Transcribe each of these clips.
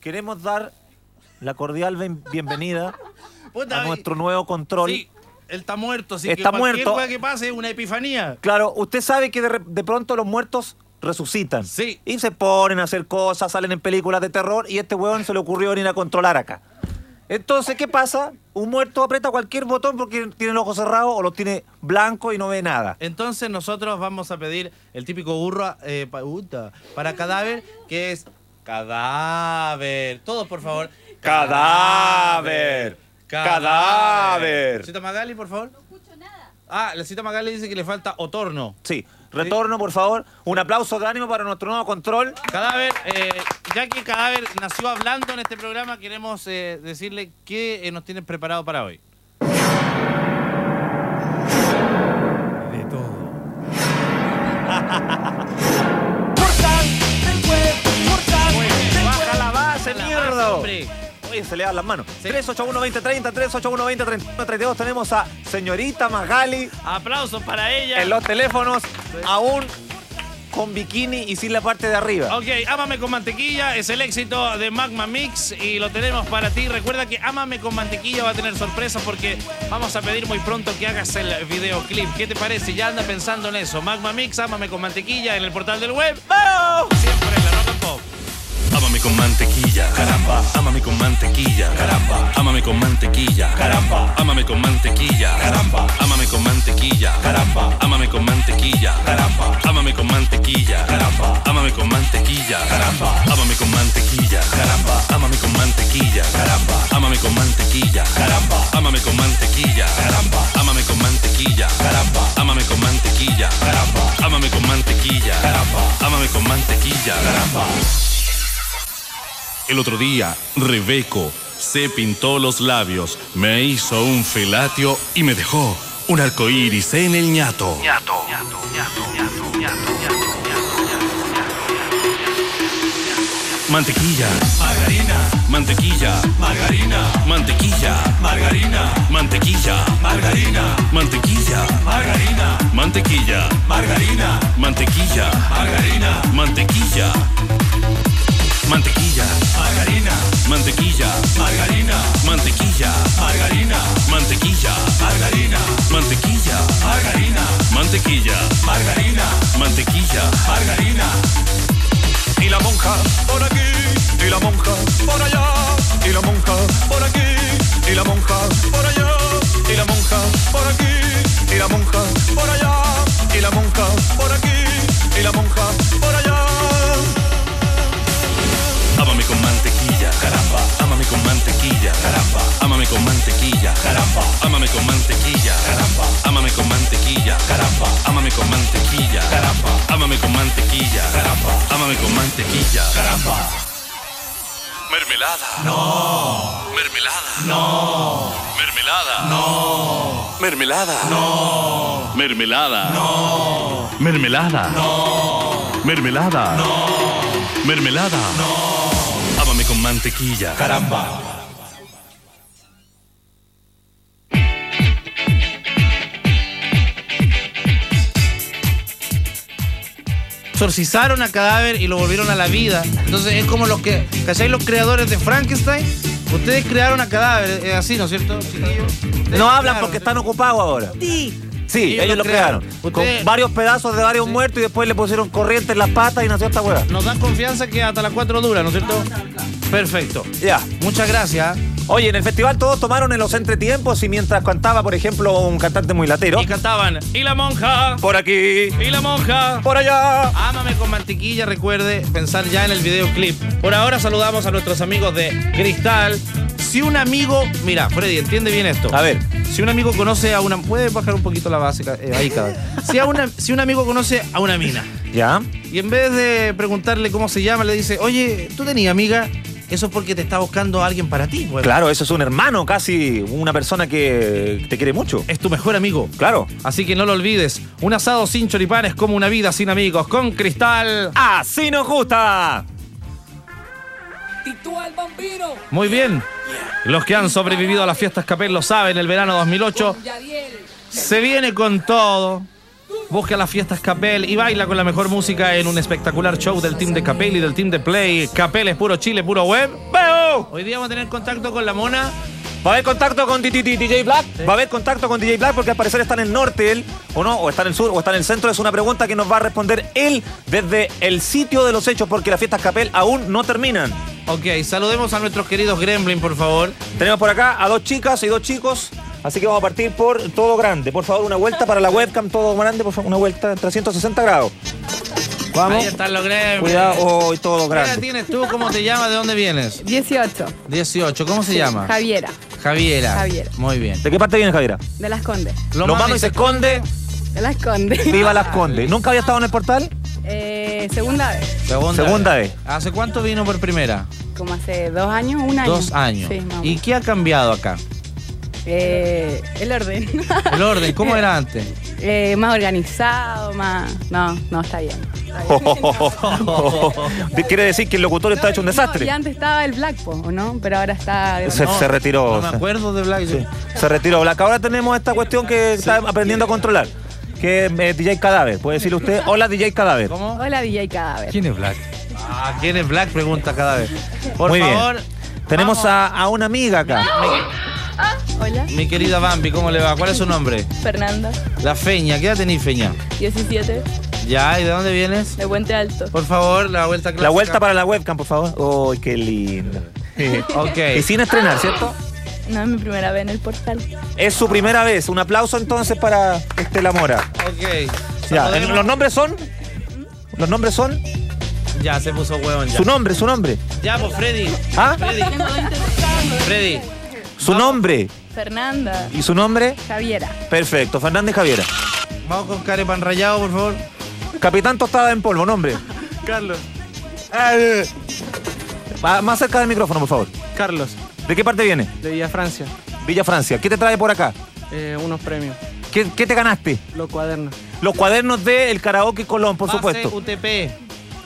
queremos dar la cordial ben- bienvenida Puta, a nuestro nuevo control. Sí, él está muerto, así Está que cualquier muerto. que pase es una epifanía. Claro, usted sabe que de, re- de pronto los muertos resucitan. Sí. Y se ponen a hacer cosas, salen en películas de terror y este huevón se le ocurrió venir a controlar acá. Entonces, ¿qué pasa? Un muerto aprieta cualquier botón porque tiene el ojo cerrado o lo tiene blanco y no ve nada. Entonces nosotros vamos a pedir el típico burro eh, pa- puta, para cadáver, que es cadáver. Todos, por favor. Cadáver. Cadáver. Cita Magali, por favor. No escucho nada. Ah, la cita Magali dice que le falta otorno. Sí, retorno, por favor. Un aplauso de ánimo para nuestro nuevo control. Cadáver, eh, ya que Cadáver nació hablando en este programa, queremos eh, decirle qué eh, nos tienen preparado para hoy. Hombre. Oye, se le dan las manos. Sí. 381-2030, 381-2032. Tenemos a señorita Magali Aplausos para ella. en los teléfonos, aún con bikini y sin la parte de arriba. Ok, Ámame con mantequilla es el éxito de Magma Mix y lo tenemos para ti. Recuerda que Ámame con mantequilla va a tener sorpresas porque vamos a pedir muy pronto que hagas el videoclip. ¿Qué te parece? Ya anda pensando en eso. Magma Mix, Ámame con mantequilla en el portal del web. ¡Vamos! Siempre en la Rock and Pop. Ámame con mantequilla, caramba. Ámame con mantequilla, caramba. Ámame con mantequilla, caramba. Ámame con mantequilla, caramba. Ámame con mantequilla, caramba. Ámame con mantequilla, caramba. Ámame con mantequilla, caramba. Ámame con mantequilla, caramba. Ámame con mantequilla, caramba. Ámame con mantequilla, caramba. Ámame con mantequilla, caramba. Ámame con mantequilla, caramba. Ámame con mantequilla, caramba. Ámame con mantequilla, caramba. Ámame con mantequilla, caramba. Ámame con mantequilla, caramba. El otro día, Rebeco se pintó los labios, me hizo un felatio y me dejó un arco iris en el ñato. Mantequilla. Margarina. Mantequilla. Margarina. Mantequilla. Margarina. Mantequilla. Margarina. Mantequilla. Margarina. Mantequilla. Margarina. Mantequilla. Margarina. Mantequilla. Mantequilla. Margarina. Mantequilla. Margarina. Mantequilla. Margarina. Mantequilla. Margarina. Mantequilla. Margarina. Mantequilla. Margarina. Mantequilla. Margarina. Y la monja por aquí, y la monja por allá, y la monja por aquí, y la monja por allá, y la monja por aquí, y la monja por allá, y la monja por aquí, y la monja por allá. Ámame con mantequilla, caramba. Ámame con mantequilla, caramba. Ámame con mantequilla, caramba. Ámame con mantequilla, caramba. Ámame con mantequilla, caramba. Ámame con mantequilla, caramba. Ámame con mantequilla, caramba. Ámame con mantequilla, caramba. Mermelada. No. Mermelada. No. Mermelada. No. Mermelada. No. Mermelada. No. Mermelada. No. Mermelada. No. Mermelada. No. Ámame con mantequilla. Caramba. Exorcizaron a cadáver y lo volvieron a la vida. Entonces es como los que, ¿cachai? Los creadores de Frankenstein. Ustedes crearon a cadáver, es así, ¿no es cierto? Ustedes No hablan porque están ocupados ahora. Sí. Sí, ellos, lo crearon. Con Ustedes- varios pedazos de varios Sí. muertos y después le pusieron corriente en las patas y nació esta hueá. Nos dan confianza que hasta las 4 dura, ¿no es cierto? Perfecto. Ya. Muchas gracias. Oye, en el festival todos tomaron en los entretiempos y mientras cantaba, por ejemplo, un cantante muy latero. Y cantaban, y la monja, Por aquí, y la monja. por allá. Ámame con mantequilla, recuerde pensar ya en el videoclip. Por ahora saludamos a nuestros amigos de Cristal. Si un amigo, mira, Freddy, entiende bien esto. A ver. Si un amigo conoce a una, puede bajar un poquito la base eh, ahí cada. Si, a una, si un amigo conoce a una mina ¿Ya? y en vez de preguntarle cómo se llama le dice, oye, ¿tú tenías amiga? Eso es porque te está buscando alguien para ti. pues. Claro, eso es un hermano, casi una persona que te quiere mucho. Es tu mejor amigo. Claro. Así que no lo olvides. Un asado sin choripán es como una vida sin amigos. Con Cristal. ¡Así nos gusta! Titú al bambino. Muy bien. Los que han sobrevivido a las fiestas Capel lo saben, el verano 2008 Con Yadiel. se viene con todo. Busca las fiestas Capel y baila con la mejor música en un espectacucar show del team de Capel y del team de Play. Capel es puro Chile, puro web. ¡Veo! Hoy día vamos a tener contacto con la mona. Va a haber contacto con DJ Black. Va a haber contacto con DJ Black porque al parecer está en el norte él, o no, o está en el sur, o está en el centro. Es una pregunta que nos va a responder él desde el sitio de los hechos porque las fiestas Capel aún no terminan. Ok, saludemos a nuestros queridos Gremlin, por favor. Tenemos por acá a dos chicas y dos chicos. Así que vamos a partir por todo grande. Por favor, una vuelta para la webcam, todo grande, por favor, una vuelta en 360 grados. Vamos. Ahí están los Gremlin. Cuidado, hoy todo ¿Qué edad grande. tienes tú? ¿Cómo te llamas? ¿De dónde vienes? 18. 18. ¿Cómo se llama? Javiera, Javiera. Javiera. Muy bien. ¿De qué parte viene Javiera? de Las Condes. Lo, mano y se esconde. De Las Condes. Viva las Condes. ¿Nunca había estado en el portal? Eh, segunda vez. Segunda, Segunda vez. ¿Hace cuánto vino por primera? Como hace dos años, un año. Dos años. Sí, ¿Y qué ha cambiado acá? Eh, el orden. El orden, ¿cómo era antes? Eh, más organizado, más. No, no, está bien. Quiere decir que el locutor está hecho un No, desastre. y antes estaba el Blackpo, ¿o no? Pero ahora está. Se, se retiró. No me acuerdo de Black. Sí, se retiró. Black. Ahora tenemos esta cuestión que está aprendiendo a controlar. Que es eh, DJ Cadáver. Puede decirle usted, hola DJ Cadáver. ¿Cómo? Hola, DJ Cadáver. ¿Quién es Black? Ah, ¿quién es Black? Pregunta cada vez. Por Muy bien. favor. Tenemos vamos. a, a una amiga acá. Hola, Mi querida Bambi, ¿cómo le va? ¿Cuál es su nombre? Fernanda, La Feña. ¿Qué edad tenés, Feña? 17, Ya, ¿y de dónde vienes? de Puente Alto. Por favor, la vuelta clásica. La vuelta para la webcam, por favor. ¡Uy, qué linda! Ok. Y sin estrenar, ¿cierto? No es mi primera vez en el portal. Es su primera vez. Un aplauso entonces para Estela Mora. Ok. Ya, ¿los nombres son? ¿Los nombres son? Ya, se puso huevón ya. Su nombre, su nombre. Ya, pues Freddy. ¿Ah? Freddy. Freddy. Su Vamos. nombre. Fernanda, ¿Y su nombre? Javiera. Perfecto. Fernández Javiera. Vamos con Carepan Rayado, por favor. Capitán Tostada en Polvo, nombre. Carlos. Va Más cerca del micrófono, por favor. Carlos, ¿De qué parte viene? de Villa Francia. Villa Francia. ¿Qué te trae por acá? Eh, unos premios. ¿Qué, qué te ganaste? Los cuadernos. Los cuadernos de El Karaoke Colón, por Pase supuesto. UTP.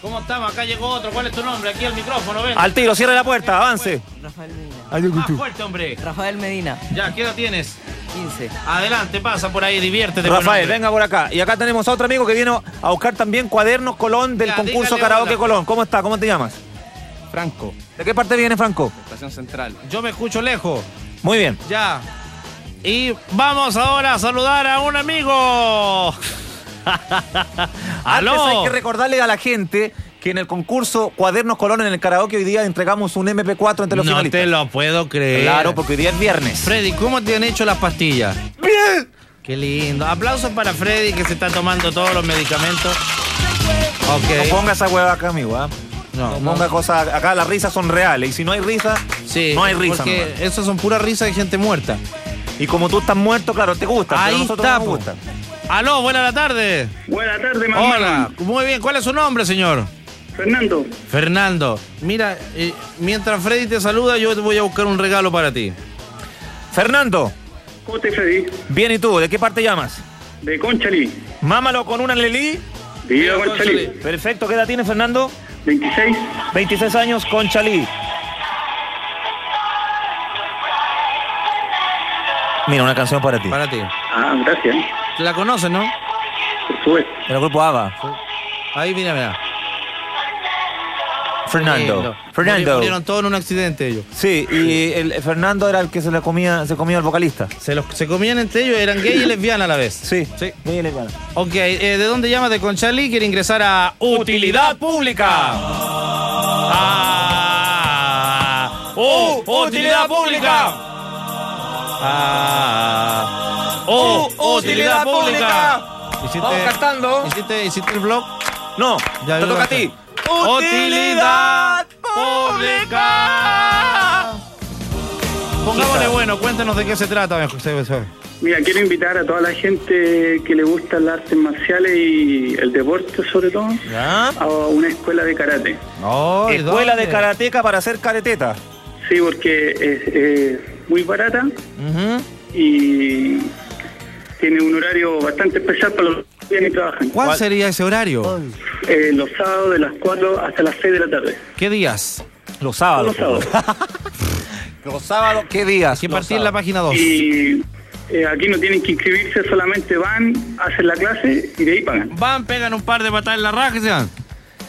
¿Cómo estamos? Acá llegó otro. ¿Cuál es tu nombre? Aquí al micrófono, ven. Al tiro, cierre la puerta, avance. Rafael Medina. Más fuerte, hombre. Rafael Medina, Ya, ¿qué edad tienes? 15. Adelante, pasa por ahí, diviértete. Rafael, venga por acá. Y acá tenemos a otro amigo que vino a buscar también cuadernos Colón del Ya, concurso Karaoke hola. Colón. ¿Cómo está? ¿Cómo te llamas? Franco, ¿De qué parte viene, Franco? Estación Central. Yo me escucho lejos. Muy bien. Ya. Y vamos ahora a saludar a un amigo. Antes ¡Aló! hay que recordarle a la gente que en el concurso Cuadernos Colón en el karaoke hoy día entregamos un MP4 entre los no finalistas. te lo puedo creer. Claro, porque hoy día es viernes. Freddy, ¿cómo te han hecho las pastillas? ¡Bien! Qué lindo. Aplausos para Freddy que se está tomando todos los medicamentos. No Ok. ponga esa hueva acá, amigo. ¿ah? No, No no. ponga cosas. Acá las risas son reales. Y si no hay risa, Sí, no hay risa. Porque nomás. esas son puras risas de gente muerta. Y como tú estás muerto, claro, te gusta. Ahí está, no nos gusta. Aló, buena la tarde. Buenas tardes, mamá. Hola. Muy bien, ¿cuál es su nombre, señor? Fernando, Fernando. Mira, eh, mientras Freddy te saluda, yo te voy a buscar un regalo para ti. Fernando, ¿cómo te Freddy? bien, ¿y tú? ¿De qué parte llamas? De Conchalí. Mámalo con una Lelí. Viva Conchalí. Perfecto, ¿qué edad tiene Fernando? 26. 26 años con Chalí. Mira, una canción para ti. Para ti. Ah, gracias. ¿La conoces, no? Por supuesto. El grupo ABBA. Ahí, mira, mira. Fernando. Fernando. Murieron todos en un accidente ellos. Sí, y el Fernando era el que se le comía, se comía al vocalista. Se, los, se comían entre ellos, eran gay y lesbiana a la vez. Sí. Sí. Muy lesbiana. Ok, eh, ¿de dónde llamas de Conchalí? Quiere ingresar a Utilidad Pública. Ah, ¡Oh! ¡Utilidad Pública! Ah, ¡Oh! ¡Utilidad Pública! Vamos cantando. ¿Hiciste, hiciste el blog? No, Ya, te toca a ti. ¡Utilidad Pública! Pongámosle bueno, cuéntanos de qué se trata, viejo. Mira, quiero invitar a toda la gente que le gusta las artes marciales y el deporte sobre todo ¿Ya? a una escuela de karate. Oh, ¿y Escuela dónde? de karateca para hacer careteta. Sí, porque es, es muy barata y tiene un horario bastante especial para los que vienen y trabajan. ¿Cuál, sería ese horario? Eh, los sábados de las 4 hasta las 6 de la tarde. ¿Qué días? Los sábados. Los sábados. Los sábados, ¿qué días? Que Los partí en la página 2. Y Eh, aquí no tienen que inscribirse, solamente van, hacen la clase y de ahí pagan. Van, pegan un par de patadas en la raja y se van.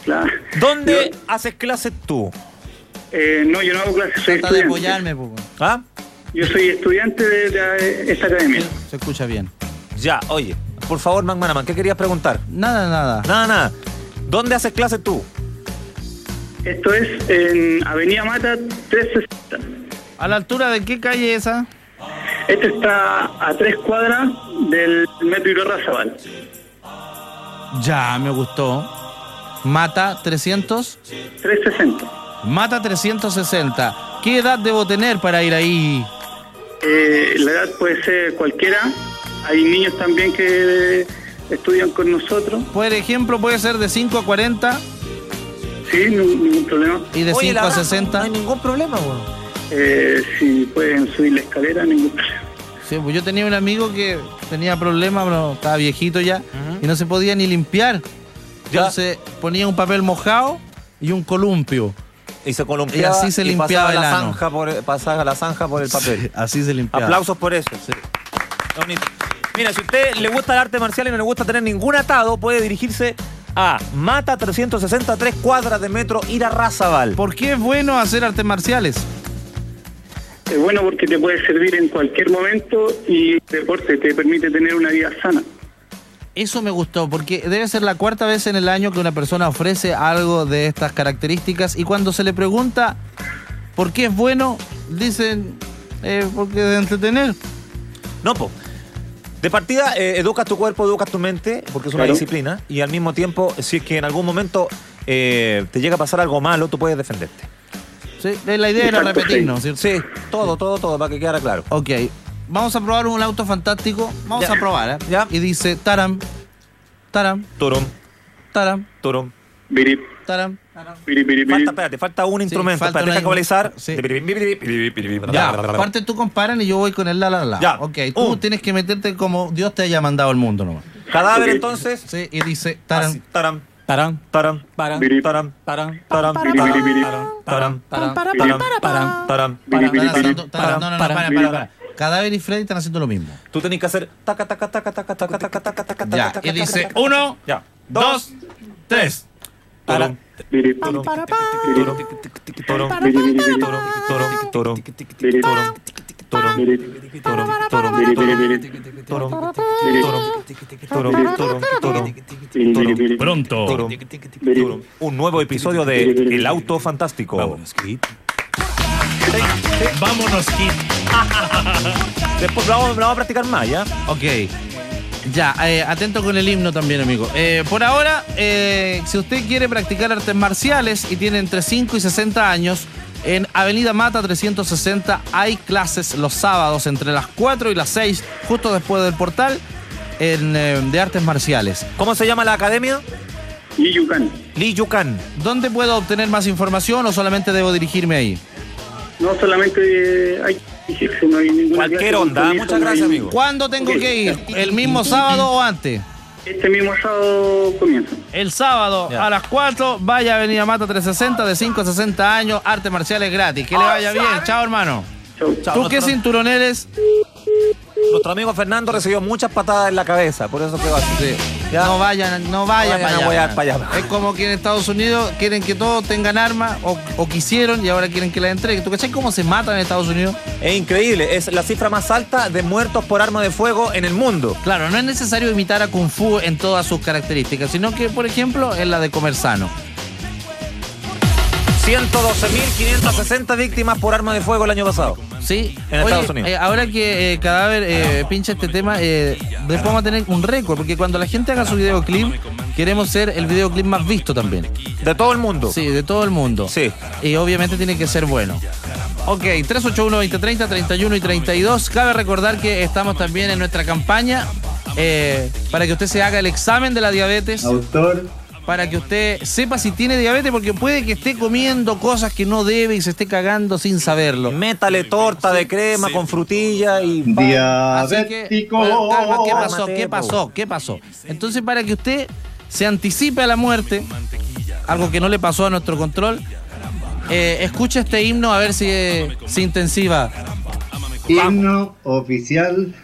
La- ¿Dónde Yo- haces clases tú? eh, no, yo no hago clases, soy Trata de apoyarme, po. ¿Ah? Yo soy estudiante de, de esta academia. Se escucha bien. Ya, oye, por favor, McManaman, ¿qué querías preguntar? Nada, nada. Nada, nada. ¿Dónde haces clases tú? Esto es en Avenida Mata 360. ¿A la altura de qué calle esa? Este está a tres cuadras del metro Irarrázaval. Ya, me gustó. Mata 300. 360. Mata 360. ¿Qué edad debo tener para ir ahí? Eh, la edad puede ser cualquiera. Hay niños también que estudian con nosotros. Por ejemplo, puede ser de 5 a 40 Sí, no- ningún problema. y de Oye, 5 la a verdad, 60. No hay ningún problema, weón. Eh, si pueden subir la escalera, ningún problema. Sí, pues yo tenía un amigo que tenía problemas, pero estaba viejito ya, y no se podía ni limpiar. Ya. Entonces ponía un papel mojado y un columpio. Y se columpiaba Y así se y limpiaba pasaba el la ano. zanja por, pasaba la zanja por el papel. Así se limpiaba. Aplausos por eso. Bonito. Mira, si a usted le gusta el arte marcial y no le gusta tener ningún atado, puede dirigirse a Mata 363 cuadras de metro Irarrázaval. ¿Por qué es bueno hacer artes marciales? Es bueno porque te puede servir en cualquier momento y el deporte te permite tener una vida sana. Eso me gustó, porque debe ser la cuarta vez en el año que una persona ofrece algo de estas características y cuando se le pregunta por qué es bueno, dicen, eh, porque de entretener. No, po. De partida, eh, educas tu cuerpo, educas tu mente, porque es una Claro. disciplina. Y al mismo tiempo, si es que en algún momento eh, te llega a pasar algo malo, tú puedes defenderte. Sí, la idea era Exacto, repetirnos, ¿cierto? Sí, todo, todo, todo, para que quedara claro. Ok, vamos a probar un auto fantástico. Vamos Ya. a probar, ¿eh? Ya. Y dice, taram, taram, Turum, taram, turum. Birip, taram. birip, birip, Falta, birip. espérate, falta un instrumento. falta espérate, deja sí. Ya. Ya, parte tú comparan y yo voy con el la la la. Ya. Ok, tú Un. tienes que meterte como Dios te haya mandado al mundo nomás. Cadáver, entonces. Sí, y dice, taram, Así, Taram, Tarán, taram, parán, Birip, taram, parán, taram, birip, birip, birip. taram, parán, taram, parán. taram. Birip, Están birip, haciendo- birip. están- no, no, no, para, para, para, para. Cadáver y Freddy están haciendo lo mismo. Tú tenés que hacer taca, taca, taca, taca, taca, taca, taca, taca, Ya, taca, y taca, dice, taca. uno, Ya. dos, tres. Turum, Birip, turum, birip, turum, turum, birip, birip. turum, turum, turum, Birip, turum, turum, birip, turum, turum, birip, turum, birip, birip. turum, Birip, turum, turum, turum, turum, birip, birip, birip. Pronto. Un nuevo episodio de El Auto Fantástico. Vámonos, Kid. Después lo vamos, lo vamos a practicar más, ¿ya? Ok. Ya, eh, atento con el himno también, amigo. Eh, por ahora, eh, si usted quiere practicar artes marciales y tiene entre 5 y 60 años, en Avenida Mata 360 hay clases los sábados entre las 4 y las 6, justo después del portal, en, eh, de artes marciales. ¿Cómo se llama la academia? Y Yucán. Lee Yukan. ¿Dónde puedo obtener más información o solamente debo dirigirme ahí? No solamente eh, hay no hay ninguna Cualquier onda. Muchas no gracias, hay- amigo. ¿Cuándo tengo que ir? ¿El mismo sábado o antes? Este mismo sábado comienza. El sábado a las 4, vaya a Avenida Mata 360, de 5 a 60 años, artes marciales gratis. Que le vaya bien. Chao, hermano. Chau. Chao, ¿Tú qué cinturón eres? Nuestro amigo Fernando recibió muchas patadas en la cabeza, por eso quedó así. No vayan, no vaya vayan para allá. para allá. Es como que en Estados Unidos quieren que todos tengan armas o, o quisieron y ahora quieren que las entreguen. ¿Tú cachai cómo se matan en Estados Unidos? Es increíble, es la cifra más alta de muertos por arma de fuego en el mundo. Claro, no es necesario imitar a Kung Fu en todas sus características, sino que, por ejemplo, en la de comer sano. 112.560 víctimas por arma de fuego el año pasado. Sí, En Estados Unidos. eh, ahora que eh, Cadáver eh, pincha este tema, eh, después vamos a tener un récord, porque cuando la gente haga su videoclip, queremos ser el videoclip más visto también. De todo el mundo. Sí, de todo el mundo. Sí. Y obviamente tiene que ser bueno. Ok, 381-2030, 31 y 32. Cabe recordar que estamos también en nuestra campaña eh, para que usted se haga el examen de la diabetes. Autor, Para que usted sepa si tiene diabetes, porque puede que esté comiendo cosas que no debe y se esté cagando sin saberlo. Métale torta de crema con frutilla y... Así que, diabético. bueno, calma, ¿qué pasó? ¿Qué pasó? ¿Qué pasó? Entonces, para que usted se anticipe a la muerte, algo que no le pasó a nuestro control, eh, escucha este himno a ver si eh, se intensiva. Himno oficial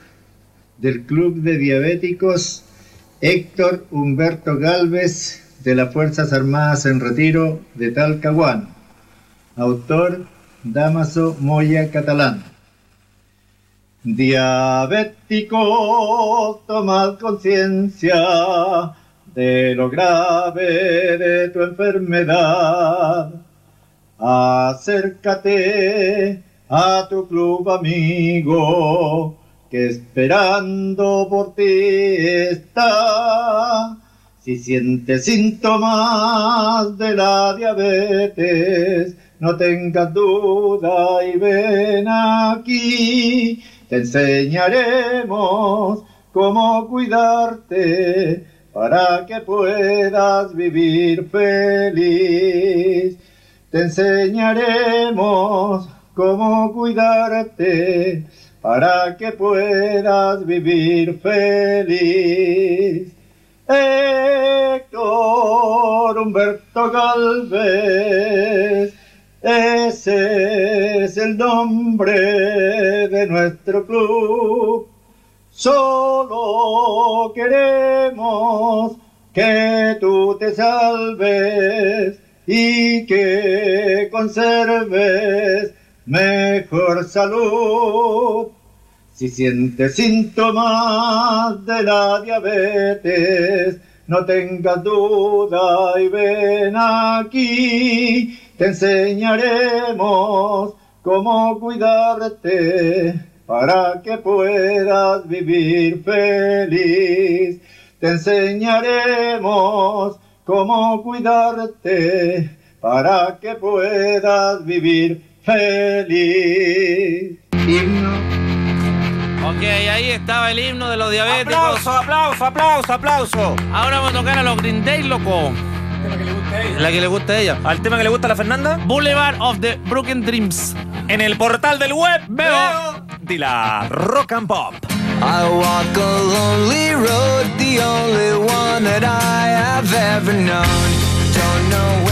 del Club de Diabéticos Héctor Humberto Galvez de las Fuerzas Armadas en Retiro de Talcahuano. Autor Damaso Moya Catalán. Diabético, tomad conciencia de lo grave de tu enfermedad. Acércate a tu club amigo que esperando por ti está. Si sientes síntomas de la diabetes, no tengas duda y ven aquí. Te enseñaremos cómo cuidarte para que puedas vivir feliz. Te enseñaremos cómo cuidarte para que puedas vivir feliz. Héctor Humberto Galvez, ese es el nombre de nuestro club. Solo queremos que tú te salves y que conserves mejor salud. Si sientes síntomas de la diabetes, no tengas duda y ven aquí. Te enseñaremos cómo cuidarte para que puedas vivir feliz. Te enseñaremos cómo cuidarte para que puedas vivir feliz. Ok, ahí estaba el himno de los diabéticos. Aplauso, aplauso, aplauso, aplauso. Ahora vamos a tocar a los Green Day, loco. La que le gusta a ella. ¿Al tema que le gusta a la Fernanda? Boulevard of the Broken Dreams. En el portal del web Veo. de la Rock and Pop. I walk a lonely road, the only one that I have ever known. Don't know where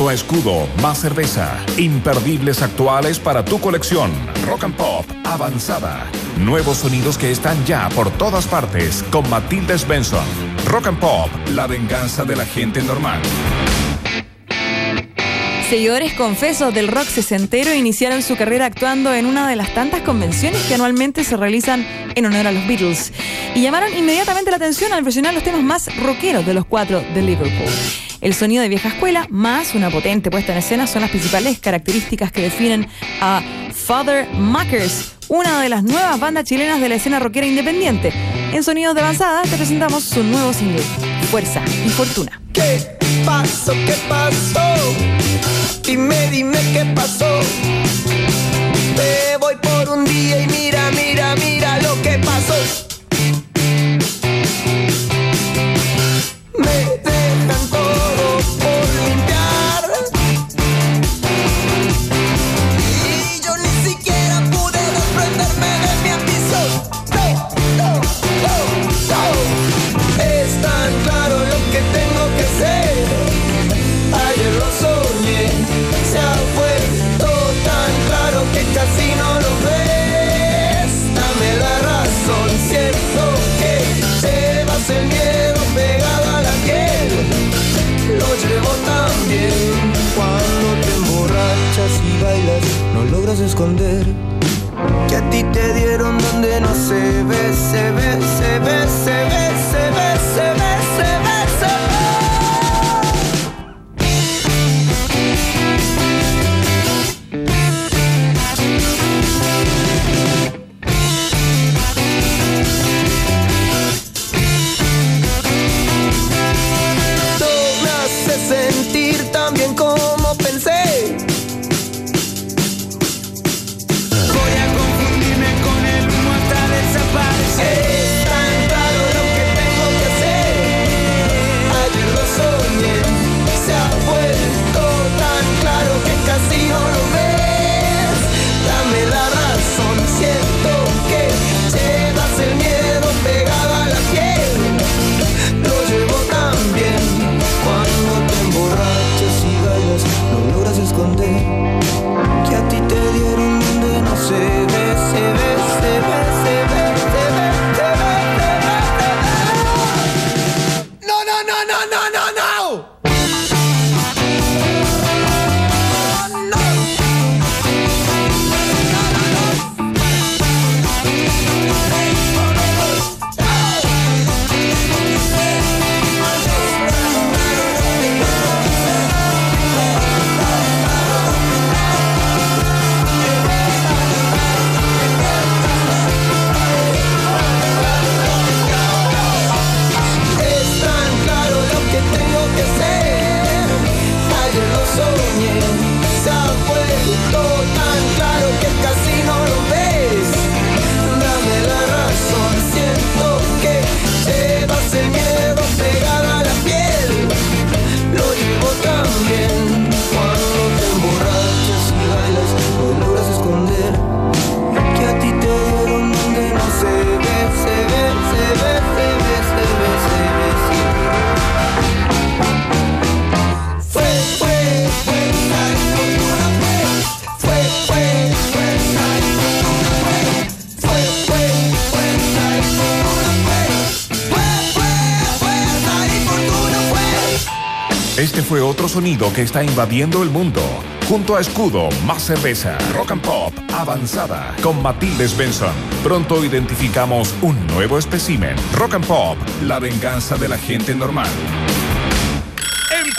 Junto a Escudo, más cerveza. Imperdibles actuales para tu colección. Rock and Pop, avanzada. Nuevos sonidos que están ya por todas partes con Matilda Svensson. Rock and Pop, la venganza de la gente normal. Seguidores confesos del rock sesentero iniciaron su carrera actuando en una de las tantas convenciones que anualmente se realizan en honor a los Beatles y llamaron inmediatamente la atención al versionar los temas más rockeros de los cuatro de Liverpool. El sonido de vieja escuela más una potente puesta en escena son las principales características que definen a Father Muckers, una de las nuevas bandas chilenas de la escena rockera independiente. En Sonidos de Avanzada te presentamos su nuevo single, Fuerza y Fortuna. ¿Qué pasó? ¿Qué pasó? Dime, dime qué pasó. Me voy por un día y mira, mira, mira lo que pasó. Donde no se sonido que está invadiendo el mundo. Junto a Escudo, más cerveza, rock and pop, avanzada, con Matilde Benson. Pronto identificamos un nuevo espécimen. Rock and pop, la venganza de la gente normal.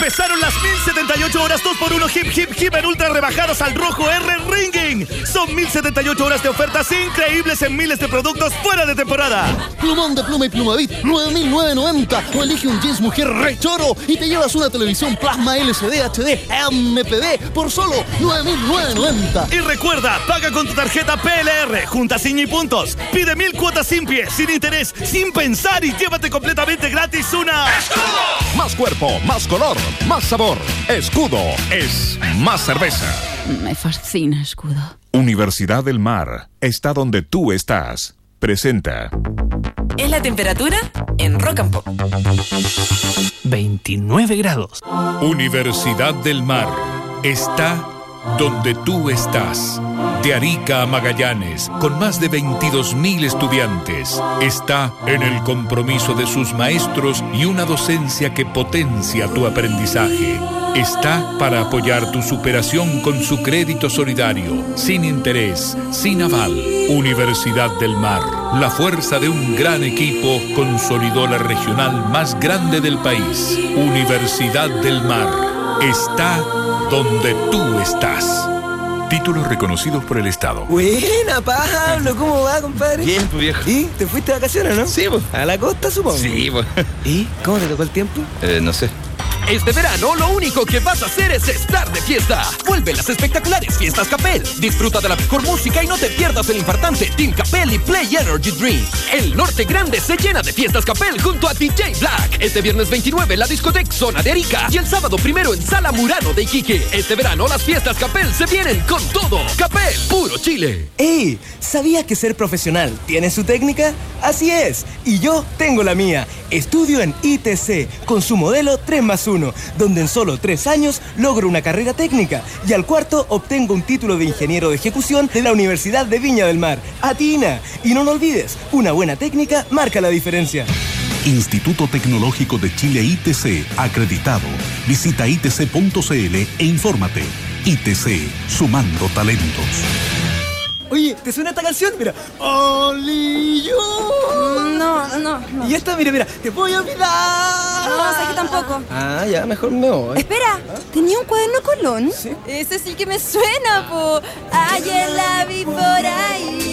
Empezaron las 1078 horas 2x1 hip hip hip en ultra rebajadas al rojo R Ringing. Son 1078 horas de ofertas increíbles en miles de productos fuera de temporada. Plumón de pluma y plumavit, 9.990. O elige un jeans mujer re choro y te llevas una televisión plasma LCD HD MPD por solo 9.990. Y recuerda, paga con tu tarjeta PLR, junta sin y puntos. Pide mil cuotas sin pie, sin interés, sin pensar y llévate completamente gratis una. Más cuerpo, más color, más sabor. Escudo es más cerveza. Me fascina, escudo. Universidad del Mar está donde tú estás. Presenta. Es la temperatura en Rock and Pop. 29 grados. Universidad del Mar está donde tú estás. De Arica a Magallanes, con más de 22.000 estudiantes, está en el compromiso de sus maestros y una docencia que potencia tu aprendizaje. Está para apoyar tu superación con su crédito solidario, sin interés, sin aval. Universidad del Mar, la fuerza de un gran equipo, consolidó la regional más grande del país. Universidad del Mar, está donde tú estás. Títulos reconocidos por el Estado. Buena, Pablo, ¿cómo va, compadre? Bien, tu viejo. ¿Y? ¿Te fuiste de vacaciones, no? Sí, pues. A la costa, supongo. Sí, pues. ¿Y? ¿Cómo te tocó el tiempo? Eh, no sé. Este verano lo único que vas a hacer es estar de fiesta. Vuelven las espectaculares fiestas Capel. Disfruta de la mejor música y no te pierdas el infartante Team Capel y Play Energy Drink. El norte grande se llena de fiestas Capel junto a DJ Black. Este viernes 29 en la discoteca Zona de Arica y el sábado primero en Sala Murano de Iquique. Este verano las fiestas Capel se vienen con todo. Capel, puro Chile. ¡Ey! ¿Sabías que ser profesional tiene su técnica? Así es, y yo tengo la mía. Estudio en ITC con su modelo 3 más 1, donde en solo 3 años logro una carrera técnica y al cuarto obtengo un título de ingeniero de ejecución de la Universidad de Viña del Mar. ¡Atina! Y no lo olvides, una buena técnica marca la diferencia. Instituto Tecnológico de Chile ITC, acreditado. Visita itc.cl e infórmate. ITC, sumando talentos. Oye, ¿te suena esta canción? Mira. ¡Only you! No, no, no. Y esta, mira, mira. ¡Te voy a olvidar! No, sé que tampoco. Ah, ya, mejor me voy. Espera, ¿tenía un cuaderno Colón? Sí. Ese sí que me suena, po. Ayer la vi por ahí.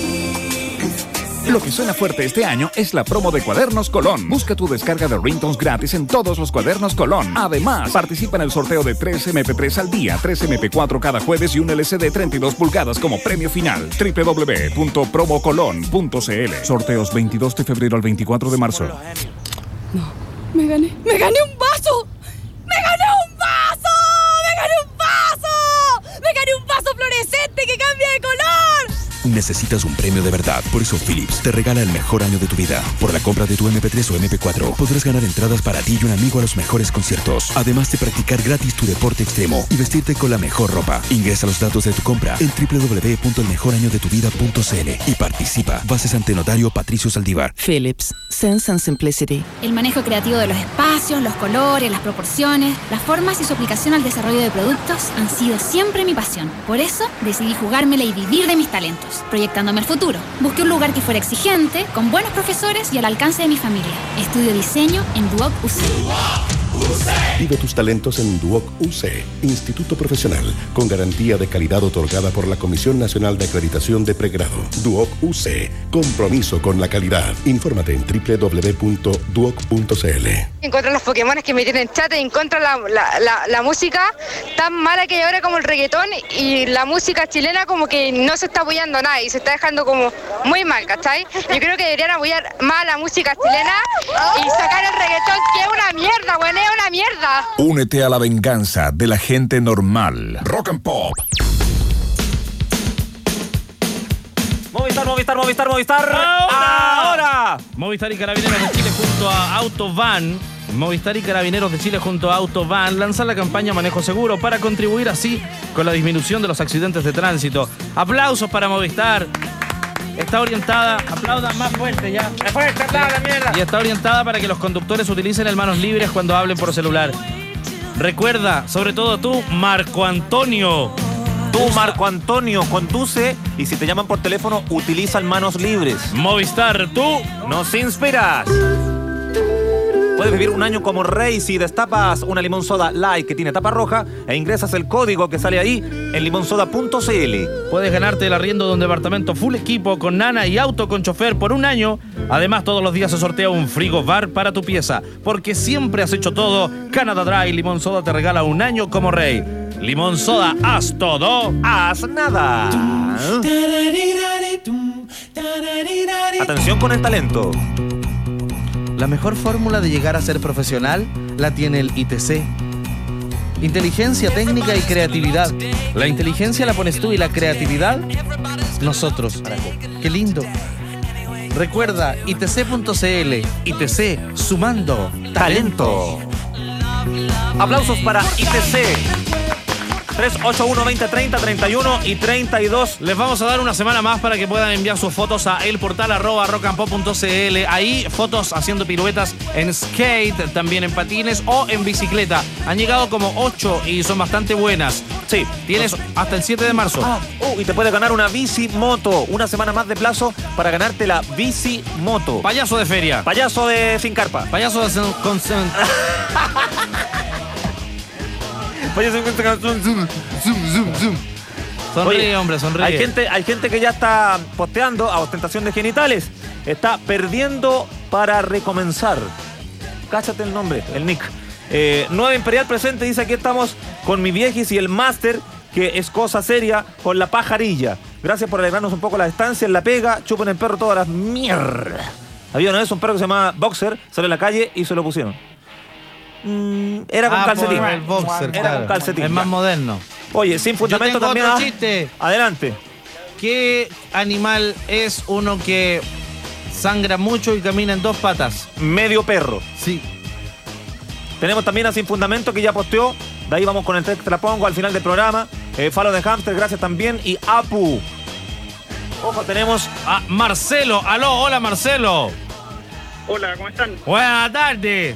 Lo que suena fuerte este año es la promo de Cuadernos Colón. Busca tu descarga de ringtones gratis en todos los Cuadernos Colón. Además, participa en el sorteo de 3 MP3 al día, 3 MP4 cada jueves y un LCD 32 pulgadas como premio final. www.promocolon.cl Sorteos 22 de febrero al 24 de marzo. Me gané, me gané un vaso. ¡Me gané un vaso! ¡Me gané un vaso! ¡Me gané un vaso fluorescente que cambia de color! Necesitas un premio de verdad. Por eso Philips te regala el mejor año de tu vida. Por la compra de tu MP3 o MP4 podrás ganar entradas para ti y un amigo a los mejores conciertos. Además de practicar gratis tu deporte extremo y vestirte con la mejor ropa. Ingresa los datos de tu compra en www.elmejorañodetuvida.cl y participa. Bases ante notario Patricio Saldívar. Philips. Sense and Simplicity. El manejo creativo de los espacios, los colores, las proporciones, las formas y su aplicación al desarrollo de productos han sido siempre mi pasión. Por eso decidí jugármela y vivir de mis talentos, proyectándome el futuro. Busqué un lugar que fuera exigente, con buenos profesores y al alcance de mi familia. Estudio diseño en Duoc UC. Vive tus talentos en Duoc UC, Instituto Profesional, con garantía de calidad otorgada por la Comisión Nacional de Acreditación de Pregrado. Duoc UC, compromiso con la calidad. Infórmate en www.duoc.cl. En contra de los Pokémon que me tienen chat, en contra la, música tan mala que hay ahora como el reggaetón y la música chilena como que no se está apoyando nada y se está dejando como muy mal, ¿cachai? Yo creo que deberían apoyar más la música chilena y sacar el reggaetón que es una mierda, weón, una mierda. Únete a la venganza de la gente normal. Rock and Pop. Movistar, Movistar, Movistar, Movistar. ¡Ahora! Movistar y Carabineros de Chile junto a Autovan. Movistar y Carabineros de Chile junto a Autovan lanzan la campaña Manejo Seguro para contribuir así con la disminución de los accidentes de tránsito. Aplausos para Movistar. Está orientada, aplaudan más fuerte ya. Fuerte, aplaudan, mierda. Y está orientada para que los conductores utilicen el manos libres cuando hablen por celular. Recuerda, sobre todo tú, Marco Antonio. Tú, Marco Antonio, conduce y si te llaman por teléfono, utiliza manos libres. Movistar, tú. Nos inspiras. Puedes vivir un año como rey si destapas una limón soda light que tiene tapa roja e ingresas el código que sale ahí en limonsoda.cl. Puedes ganarte el arriendo de un departamento full equipo con nana y auto con chofer por un año. Además, todos los días se sortea un frigo bar para tu pieza. Porque siempre has hecho todo. Canada Dry Limón Soda te regala un año como rey. Limón Soda, haz todo. Haz nada. Atención con el talento. La mejor fórmula de llegar a ser profesional la tiene el ITC. Inteligencia técnica y creatividad. La inteligencia la pones tú y la creatividad nosotros. Qué lindo. Recuerda itc.cl. ITC sumando Talento. Aplausos para ITC. 381-2030, 31 y 32. Les vamos a dar una semana más para que puedan enviar sus fotos a el portal arroba rockandpop.cl. Ahí fotos haciendo piruetas en skate, también en patines o en bicicleta. Han llegado como 8 y son bastante buenas. Sí. Tienes hasta el 7 de marzo. Ah, uh, y te puedes ganar una bici moto. Una semana más de plazo para ganarte la bici moto. Payaso de feria. Payaso de Fincarpa. Payaso de... Con, Payaso de zoom, zoom, zoom, zoom. Sonríe, Oye, hombre, sonríe. Hay gente, hay gente que ya está posteando a ostentación de genitales. Está perdiendo para recomenzar. Cáchate el nombre, el nick. Eh, Nueva Imperial presente dice aquí estamos con mi viejis y el máster, que es cosa seria, con la pajarilla. Gracias por alegrarnos un poco la distancia en la pega. Chupen el perro todas las mierdas. Había una vez un perro que se llamaba Boxer, salió a la calle y se lo pusieron. Mm, era con Ah, calcetín. el boxer, Era claro. con calcetín. Es más moderno. Oye, sin fundamento Yo tengo también. otro ah, chiste. Adelante. ¿Qué animal es uno que sangra mucho y camina en dos patas? Medio perro. Sí. Tenemos también a Sin Fundamento que ya posteó. De ahí vamos con el texto, te la pongo al final del programa. Eh, Falo de Hamster, gracias también. Y Apu. Ojo, tenemos a Marcelo. Aló, hola Marcelo. Hola, ¿cómo están? Buenas tardes.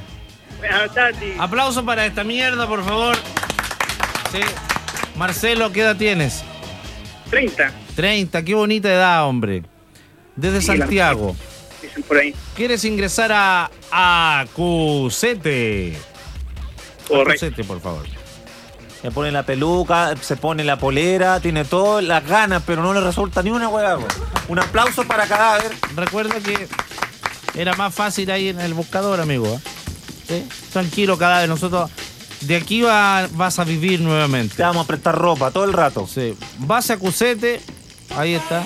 Buenas tardes. Aplauso para esta mierda, por favor. Sí. Marcelo, ¿qué edad tienes? 30, 30, qué bonita edad, hombre. Desde Sí, Santiago. dicen por ahí. ¿Quieres ingresar a Acusete? Correcto. Acusete, por favor. Se pone la peluca, se pone la polera, tiene todas las ganas, pero no le resulta ni una hueá. Un aplauso para cadáver. Recuerda que era más fácil ahí en el buscador, amigo. ¿eh? ¿Sí? Tranquilo, cadáver. Nosotros de aquí va- vas a vivir nuevamente. Te vamos a prestar ropa todo el rato. Sí. Vas a Cusete. Ahí está.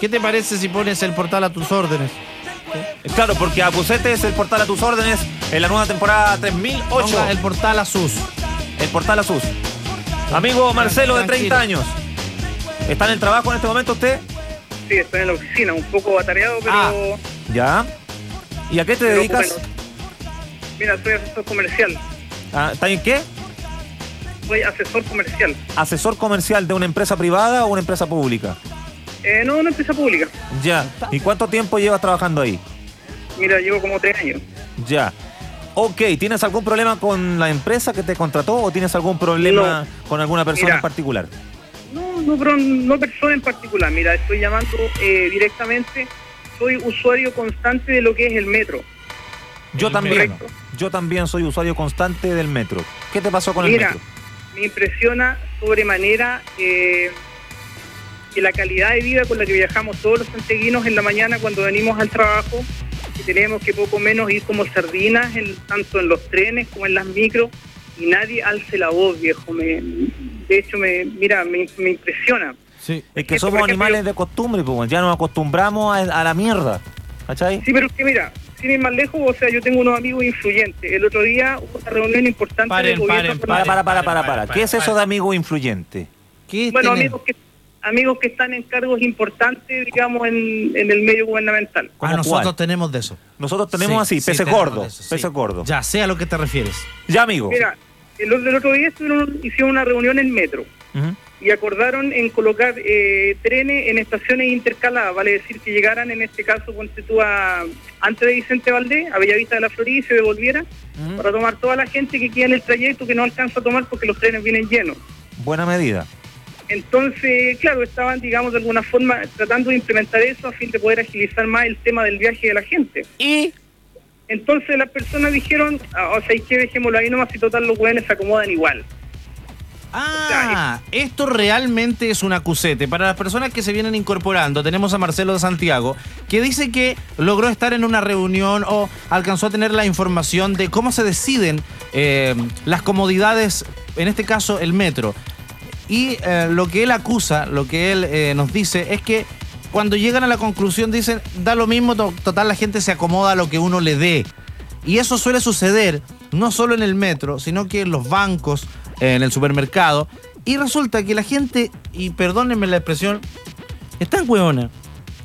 ¿Qué te parece si pones el portal a tus órdenes? Claro, porque Acusete es el portal a tus órdenes en la nueva temporada 3008. Ponga el portal a sus. El portal a sus. Amigo Marcelo, de 30 años. ¿Está en el trabajo en este momento usted? Sí, estoy en la oficina, un poco atareado, pero Ah. Ya. ¿Y a qué te Pero dedicas? bueno. Mira, soy asesor comercial. Ah, ¿Está en qué? Soy asesor comercial. ¿Asesor comercial de una empresa privada o una empresa pública? Eh, no, una empresa pública. Ya. ¿Y cuánto tiempo llevas trabajando ahí? Mira, llevo como tres años. Ya. Ok, ¿tienes algún problema con la empresa que te contrató o tienes algún problema con alguna persona Mira. en particular? No, no, pero no persona en particular. Mira, estoy llamando eh, directamente. Soy usuario constante de lo que es el metro. Yo también. Correcto. Yo también soy usuario constante del metro. ¿Qué te pasó con Mira, el metro? me impresiona sobremanera eh, que la calidad de vida con la que viajamos todos los santiaguinos en la mañana cuando venimos al trabajo, que tenemos que poco menos ir como sardinas, en- tanto en los trenes como en las micros, y nadie alce la voz, viejo. Me, de hecho, me, mira, me, me impresiona. Sí. Es que Esto, somos ejemplo, animales de costumbre, pues, ya nos acostumbramos a, a la mierda. ¿Cachai? Sí, pero es que mira, sin ir más lejos, o sea, yo tengo unos amigos influyentes. El otro día hubo una reunión importante Paren, del gobierno. paren, Para, para, para, para, para. ¿Qué es eso de amigo influyente? ¿Qué Bueno, tienen? amigos que, amigos que están en cargos importantes, digamos, en, en el medio gubernamental. Ah, ¿Cómo nosotros cuál? tenemos de eso. Nosotros tenemos Sí, así, sí, peces gordos, sí. peces gordos. Ya sé a lo que te refieres. Ya, amigo. Mira, el, el otro día estuvieron- hicieron una reunión en Metro. Ujú. Y acordaron en colocar eh, trenes en estaciones intercaladas, vale decir que llegaran en este caso, ponte tú a, antes de Vicente Valdés, a Bellavista de la Florida y se devolviera, para tomar toda la gente que queda en el trayecto que no alcanza a tomar porque los trenes vienen llenos. Buena medida. Entonces, claro, estaban, digamos, de alguna forma tratando de implementar eso a fin de poder agilizar más el tema del viaje de la gente. ¿Y? Entonces las personas dijeron, ah, o sea, ¿y que dejémoslo ahí nomás y total los hueones se acomodan igual. Ah, esto realmente es un acusete. Para las personas que se vienen incorporando, tenemos a Marcelo de Santiago, que dice que logró estar en una reunión o alcanzó a tener la información de cómo se deciden eh, las comodidades, en este caso el metro. Y eh, lo que él acusa, lo que él eh, nos dice, es que cuando llegan a la conclusión dicen, da lo mismo, to- total la gente se acomoda a lo que uno le dé. Y eso suele suceder no solo en el metro, sino que en los bancos, en el supermercado. Y resulta que la gente, y perdónenme la expresión, es tan hueona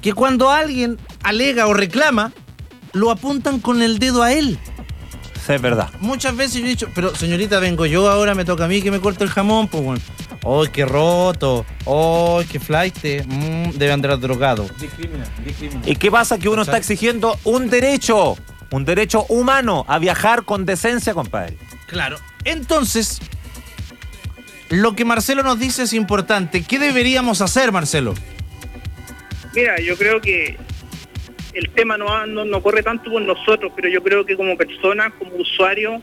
que cuando alguien alega o reclama, lo apuntan con el dedo a él. Sí, es verdad. Muchas veces yo he dicho, pero señorita, vengo yo ahora, me toca a mí que me corte el jamón, pues bueno. ¡Ay, qué roto! ¡Ay, qué flight! Mm, debe andar drogado. ¿Y qué pasa? Que uno está exigiendo un derecho, un derecho humano a viajar con decencia, compadre. Claro. Entonces, lo que Marcelo nos dice es importante. ¿Qué deberíamos hacer, Marcelo? Mira, yo creo que el tema no, no, no corre tanto por nosotros, pero yo creo que como personas, como usuarios,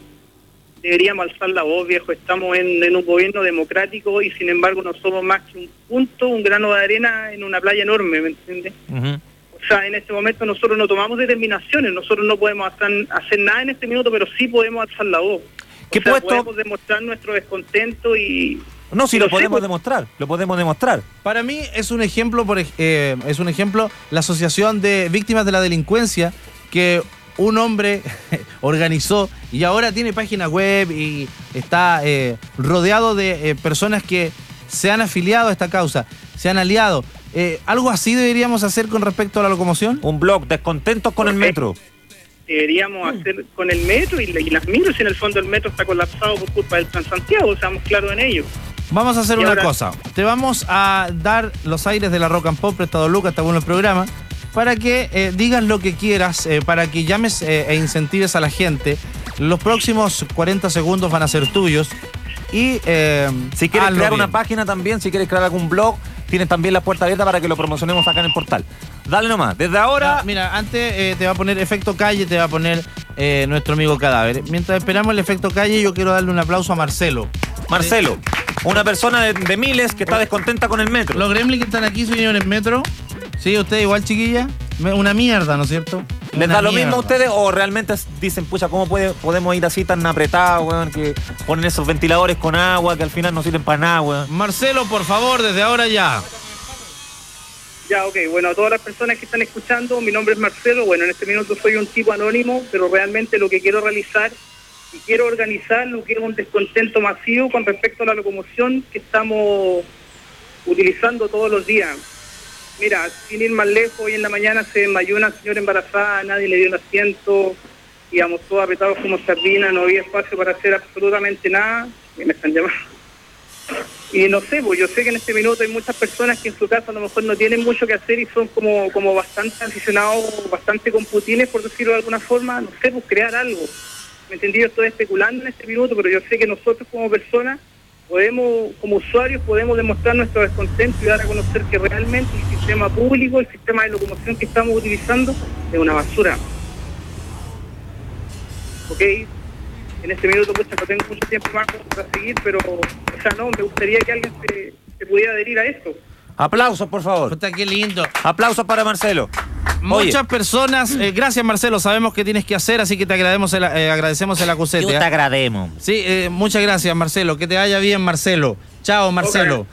deberíamos alzar la voz, viejo. Estamos en, en un gobierno democrático y sin embargo no somos más que un punto, un grano de arena en una playa enorme, ¿me entiendes? O sea, en este momento nosotros no tomamos determinaciones, nosotros no podemos hacer, hacer nada en este minuto, pero sí podemos alzar la voz. ¿Qué o sea, puesto? podemos demostrar nuestro descontento y... No, si y lo sé, podemos pues, demostrar, lo podemos demostrar. Para mí es un ejemplo, por, eh, es un ejemplo la Asociación de Víctimas de la Delincuencia que un hombre organizó y ahora tiene página web y está eh, rodeado de eh, personas que se han afiliado a esta causa, se han aliado. Eh, ¿Algo así deberíamos hacer con respecto a la locomoción? Un blog, descontentos con el metro. Deberíamos hacer con el metro y, y las micros, y en el fondo el metro está colapsado por culpa del Transantiago, seamos claros en ello. Vamos a hacer Y una ahora- cosa. Te vamos a dar los aires de la Rock and Pop, prestado Lucas, está bueno el programa, para que eh, digas lo que quieras, eh, para que llames eh, e incentives a la gente. Los próximos 40 segundos van a ser tuyos. Y eh, Si quieres crear bien. una página también, si quieres crear algún blog, tienes también la puerta abierta para que lo promocionemos acá en el portal. Dale nomás, desde ahora... Ah, mira, antes eh, te va a poner efecto calle, te va a poner eh, nuestro amigo cadáver. Mientras esperamos el efecto calle, yo quiero darle un aplauso a Marcelo. Marcelo, una persona de, de miles que está descontenta con el metro. Los gremlins que están aquí, señores, metro. Sí, usted igual, chiquilla. Una mierda, ¿no es cierto? ¿Les da lo mierda. mismo a ustedes o realmente dicen, pucha, ¿cómo puede, podemos ir así tan apretados, weón? Que ponen esos ventiladores con agua que al final no sirven para nada, weón. Marcelo, por favor, desde ahora ya. Ya, ok, bueno, a todas las personas que están escuchando, mi nombre es Marcelo, bueno, en este minuto soy un tipo anónimo, pero realmente lo que quiero realizar y quiero organizar lo que es un descontento masivo con respecto a la locomoción que estamos utilizando todos los días. Mira, sin ir más lejos, hoy en la mañana se desmayó una señora embarazada, nadie le dio el asiento, íbamos todos apretados como sardinas, no había espacio para hacer absolutamente nada. Me están llamando. Y no sé, pues yo sé que en este minuto hay muchas personas que en su casa a lo mejor no tienen mucho que hacer y son como, como bastante aficionados, bastante computines, por decirlo de alguna forma, no sé, pues crear algo. ¿Me entendí? Yo estoy especulando en este minuto, pero yo sé que nosotros como personas podemos, como usuarios, podemos demostrar nuestro descontento y dar a conocer que realmente el sistema público, el sistema de locomoción que estamos utilizando es una basura. ¿Ok? En este minuto pues no tengo mucho tiempo más para seguir, pero, o sea, no, me gustaría que alguien se, se pudiera adherir a esto. Aplausos, por favor. Puta, qué lindo. Aplausos para Marcelo. Oye. Muchas personas, eh, gracias Marcelo, sabemos que tienes que hacer, así que te agradecemos el, eh, agradecemos el acusete. Yo te ¿eh? agrademos. Sí, eh, muchas gracias Marcelo, que te vaya bien Marcelo. Chao Marcelo.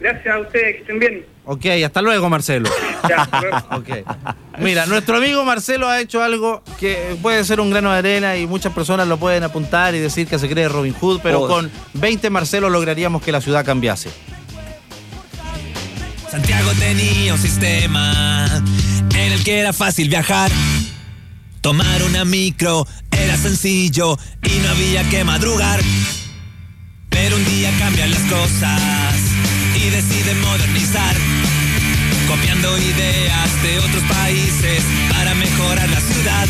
Gracias a ustedes, que estén bien. Ok, hasta luego Marcelo. Ok. Mira, nuestro amigo Marcelo ha hecho algo que puede ser un grano de arena y muchas personas lo pueden apuntar y decir que se cree Robin Hood, pero Oh. con 20 Marcelo lograríamos que la ciudad cambiase. Santiago tenía un sistema en el que era fácil viajar. Tomar una micro era sencillo y no había que madrugar. Pero un día cambian las cosas y decide modernizar, copiando ideas de otros países para mejorar la ciudad.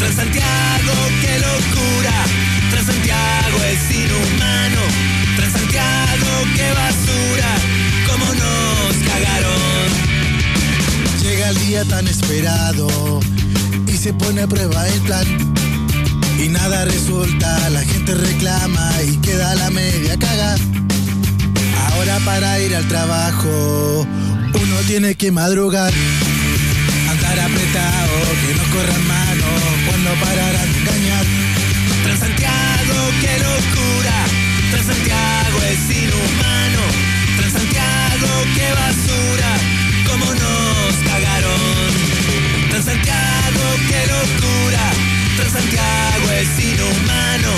Transantiago, qué locura, Transantiago es inhumano, Transantiago, qué basura, cómo nos cagaron. Llega el día tan esperado y se pone a prueba el plan. Y nada resulta, la gente reclama y queda la media caga. Ahora para ir al trabajo, uno tiene que madrugar. Andar apretado, que no corran manos, cuando pararán de engañar. Transantiago, qué locura, Transantiago es inhumano, Transantiago, qué basura, cómo nos cagaron. Transantiago, qué locura, Transantiago es inhumano,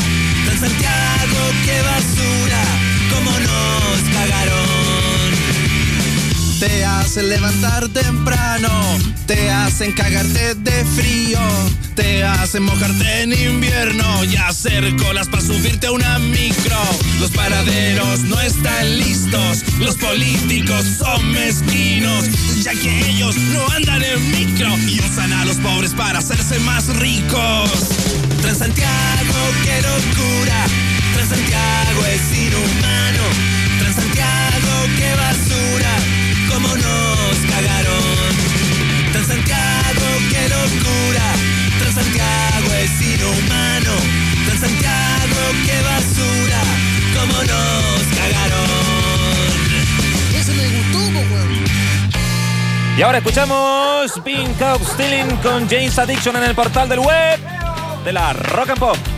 Transantiago, qué basura, cómo nos cagaron. Te hacen levantar temprano, te hacen cagarte de frío, te hacen mojarte en invierno y hacer colas para subirte a una micro. Los paraderos no están listos, los políticos son mezquinos, ya que ellos no andan en micro y usan a los pobres para hacerse más ricos. Transantiago, qué locura, Transantiago es inhumano, Transantiago, qué basura, cómo nos cagaron. Transantiago, qué locura, Transantiago es inhumano, Transantiago, qué basura, cómo nos cagaron. Ese me gustó, weón. Y ahora escuchamos Pink Up Stealing con James Addiction en el portal del web de la Rock and Pop.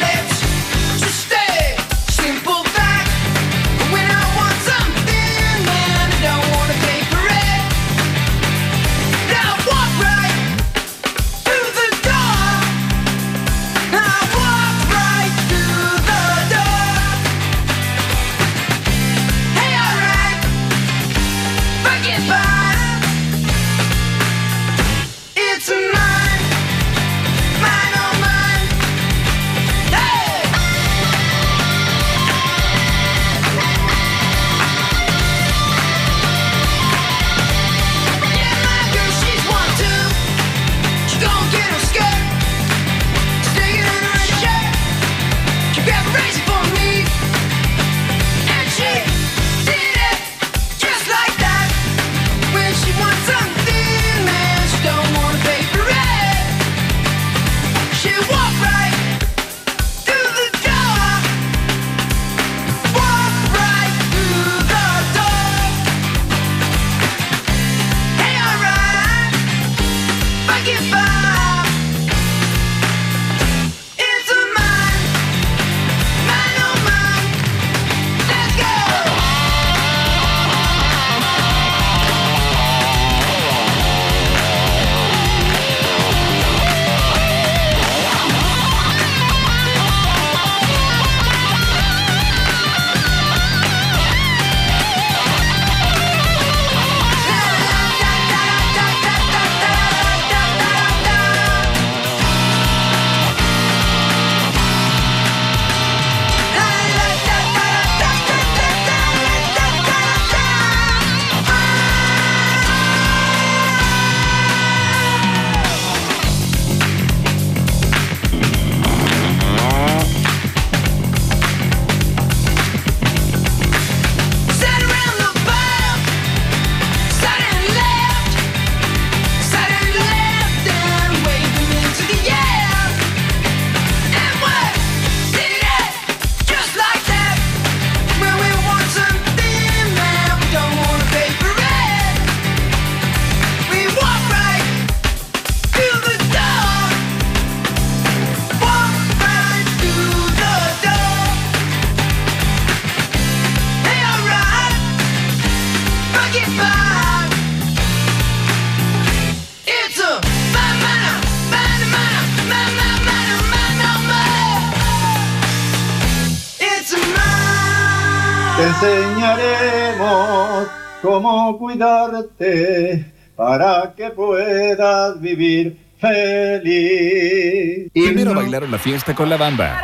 cuidarte para que puedas vivir feliz. Primero bailaron la fiesta con la bamba.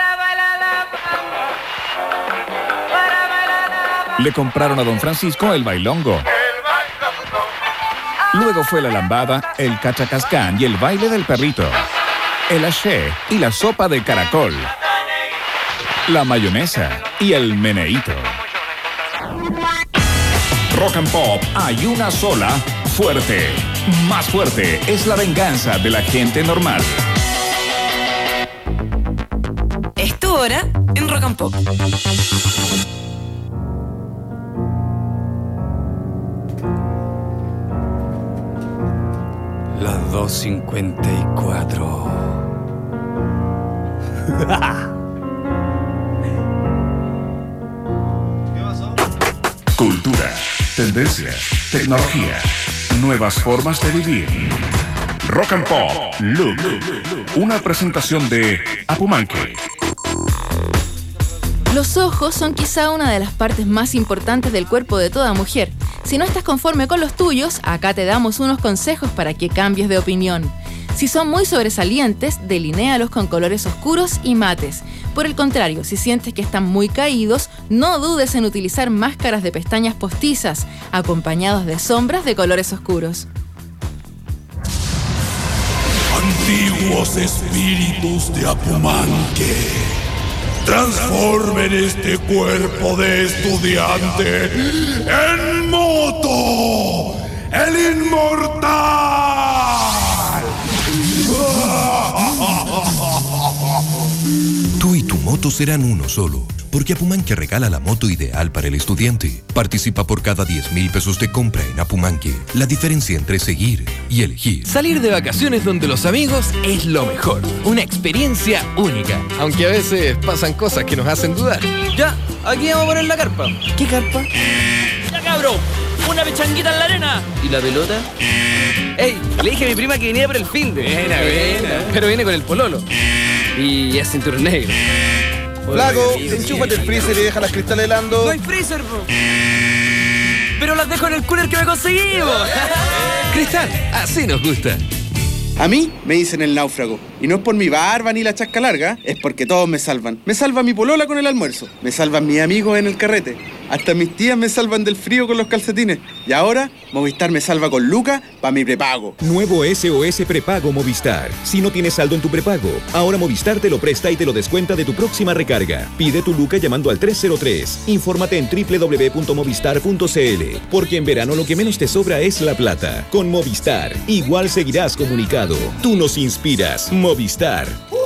Le compraron a don Francisco el bailongo. Luego fue la lambada, el cachacascán y el baile del perrito. El haché y la sopa de caracol. La mayonesa y el meneíto. Rock and Pop hay una sola, fuerte. Más fuerte es la venganza de la gente normal. Es tu hora en Rock and Pop. Las 2.54. Cultura, tendencias, tecnología, nuevas formas de vivir. Rock and Pop, Look. Una presentación de Apumanque. Los ojos son quizá una de las partes más importantes del cuerpo de toda mujer. Si no estás conforme con los tuyos, acá te damos unos consejos para que cambies de opinión. Si son muy sobresalientes, delinéalos con colores oscuros y mates. Por el contrario, si sientes que están muy caídos, no dudes en utilizar máscaras de pestañas postizas, acompañados de sombras de colores oscuros. Antiguos espíritus de Apumanque, transformen este cuerpo de estudiante en moto, el inmortal. Tú y tu moto serán uno solo, porque Apumanque regala la moto ideal para el estudiante. Participa por cada 10 mil pesos de compra en Apumanque. La diferencia entre seguir y elegir. Salir de vacaciones donde los amigos es lo mejor. Una experiencia única. Aunque a veces pasan cosas que nos hacen dudar. Ya, aquí vamos a poner la carpa. ¿Qué carpa? ¡Ya cabrón! ¡Una pechanguita en la arena! ¿Y la pelota? Ey, le dije a mi prima que venía por el fin de. Buena, buena. Pero viene con el pololo. Y es cinturón negro. Flaco, enchúfate el freezer y deja las cristales helando. No hay freezer, bro. Pero las dejo en el cooler que me conseguí, bo. Cristal, así nos gusta. A mí me dicen el náufrago. Y no es por mi barba ni la chasca larga, es porque todos me salvan. Me salva mi polola con el almuerzo. Me salvan mis amigos en el carrete. Hasta mis tías me salvan del frío con los calcetines. Y ahora, Movistar me salva con Luca para mi prepago. Nuevo SOS Prepago Movistar. Si no tienes saldo en tu prepago, ahora Movistar te lo presta y te lo descuenta de tu próxima recarga. Pide tu Luca llamando al 303. Infórmate en www.movistar.cl. Porque en verano lo que menos te sobra es la plata. Con Movistar, igual seguirás comunicado. Tú nos inspiras. Movistar.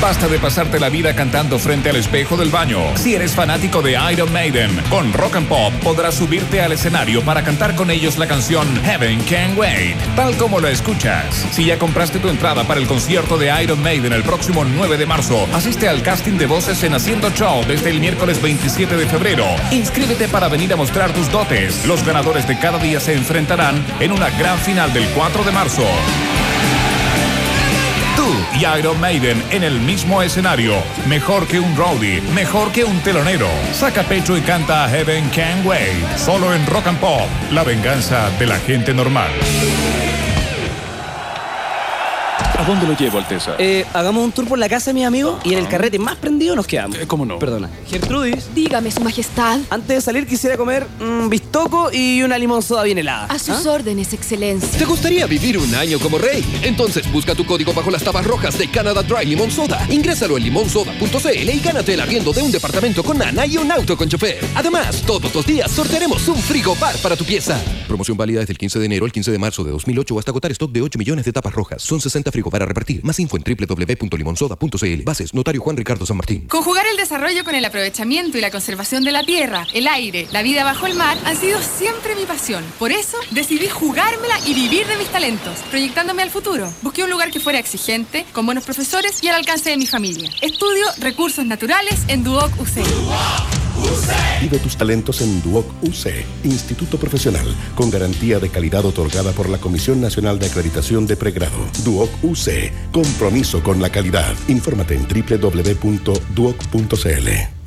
Basta de pasarte la vida cantando frente al espejo del baño. Si eres fanático de Iron Maiden, con Rock and Pop podrás subirte al escenario para cantar con ellos la canción Heaven Can Wait, tal como lo escuchas. Si ya compraste tu entrada para el concierto de Iron Maiden el próximo 9 de marzo, asiste al casting de voces en Haciendo Show desde el miércoles 27 de febrero. Inscríbete para venir a mostrar tus dotes. Los ganadores de cada día se enfrentarán en una gran final del 4 de marzo. Y Iron Maiden en el mismo escenario. Mejor que un roadie, mejor que un telonero. Saca pecho y canta Heaven Can Wait. Solo en Rock and Pop, la venganza de la gente normal. ¿A dónde lo llevo, Alteza? Eh, hagamos un tour por la casa de mis amigos y en el carrete más prendido nos quedamos. ¿Cómo no? Perdona. Gertrudis. Dígame, Su Majestad. Antes de salir quisiera comer un bistoco y una limón soda bien helada. A sus órdenes, Excelencia. ¿Te gustaría vivir un año como rey? Entonces busca tu código bajo las tabas rojas de Canada Dry Limón Soda. Ingrésalo en limonsoda.cl y gánate el arriendo de un departamento con nana y un auto con chofer. Además, todos los días sortearemos un frigobar para tu pieza. Promoción válida desde el 15 de enero al 15 de marzo de 2008 hasta agotar stock de 8 millones de tapas rojas. Son 60 frigobar a repartir. Más info en www.limonsoda.cl. Bases, notario Juan Ricardo San Martín. Conjugar el desarrollo con el aprovechamiento y la conservación de la tierra, el aire, la vida bajo el mar han sido siempre mi pasión. Por eso decidí jugármela y vivir de mis talentos, proyectándome al futuro. Busqué un lugar que fuera exigente, con buenos profesores y al alcance de mi familia. Estudio recursos naturales en Duoc UC. Vive tus talentos en Duoc UC, Instituto Profesional, con garantía de calidad otorgada por la Comisión Nacional de Acreditación de Pregrado. Duoc UC, compromiso con la calidad. Infórmate en www.duoc.cl.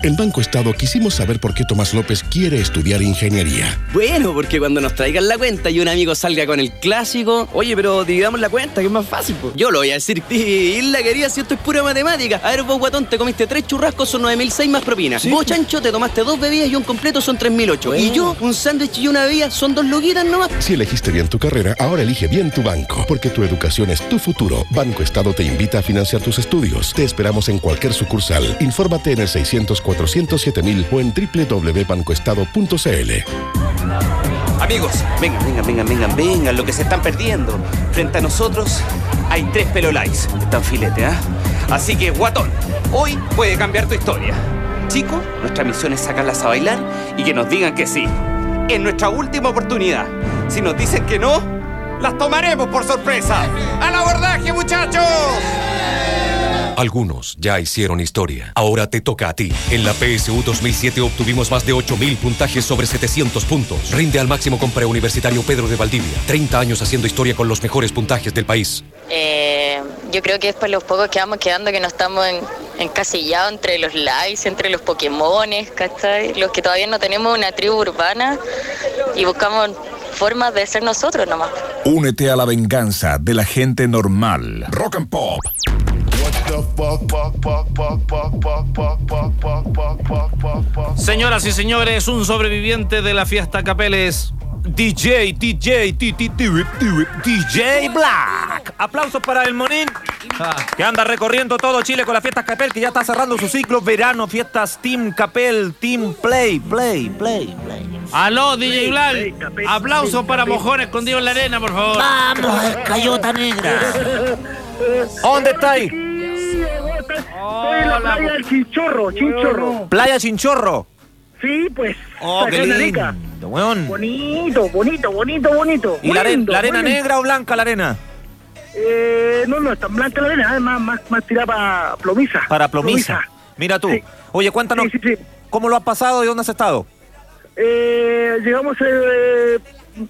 En Banco Estado quisimos saber por qué Tomás López quiere estudiar ingeniería. Bueno, porque cuando nos traigan la cuenta y un amigo salga con el clásico, oye, pero dividamos la cuenta, que es más fácil, po. Yo lo voy a decir, y la quería si esto es pura matemática. A ver, vos, guatón, te comiste tres churrascos, son 9.006 más propina. Vos, chancho, te tomaste dos bebidas y un completo son 3.008. Y yo, un sándwich y una bebida son dos loguitas nomás. Si elegiste bien tu carrera, ahora elige bien tu banco, porque tu educación es tu futuro. Banco Estado te invita a financiar tus estudios. Te esperamos en cualquier sucursal. Infórmate en el 600 407 mil o en www.bancoestado.cl. Amigos, vengan, vengan, vengan, vengan, vengan, lo que se están perdiendo. Frente a nosotros hay tres pelolais. Están filete, ¿ah? Así que, guatón, hoy puede cambiar tu historia. Chico, nuestra misión es sacarlas a bailar y que nos digan que sí. Es nuestra última oportunidad. Si nos dicen que no, las tomaremos por sorpresa. ¡Al abordaje, muchachos! Algunos ya hicieron historia. Ahora te toca a ti. En la PSU 2007 obtuvimos más de 8.000 puntajes sobre 700 puntos. Rinde al máximo con preuniversitario Pedro de Valdivia. 30 años haciendo historia con los mejores puntajes del país. Eh, yo creo que es por los pocos que vamos quedando que no estamos en, encasillados entre los likes, entre los Pokémones, ¿cachai? Los que todavía no tenemos una tribu urbana y buscamos formas de ser nosotros nomás. Únete a la venganza de la gente normal. Rock and Pop. Señoras y señores, un sobreviviente de la fiesta Capeles. DJ, DJ, DJ Black. Aplausos para el Monín, que anda recorriendo todo Chile con las fiestas Capel, que ya está cerrando su ciclo verano, fiestas Team Capel, Team Play, Play, Play, Play. Aló, DJ Black. Aplausos para Mojones escondido en la arena, por favor. Vamos, Cayota Negra. ¿Dónde está Estoy en la playa del Chinchorro, Chinchorro. Playa Chinchorro. Sí, pues. Oh, qué lindo, weón. Bonito, bonito, bonito, bonito. ¿Y la, are- la arena negra o blanca la arena? Eh, no, no, es tan blanca la arena, es más, más, más tirada para plomiza. Para plomiza. Mira tú. Oye, cuéntanos, ¿cómo lo has pasado y dónde has estado? Eh, llegamos eh,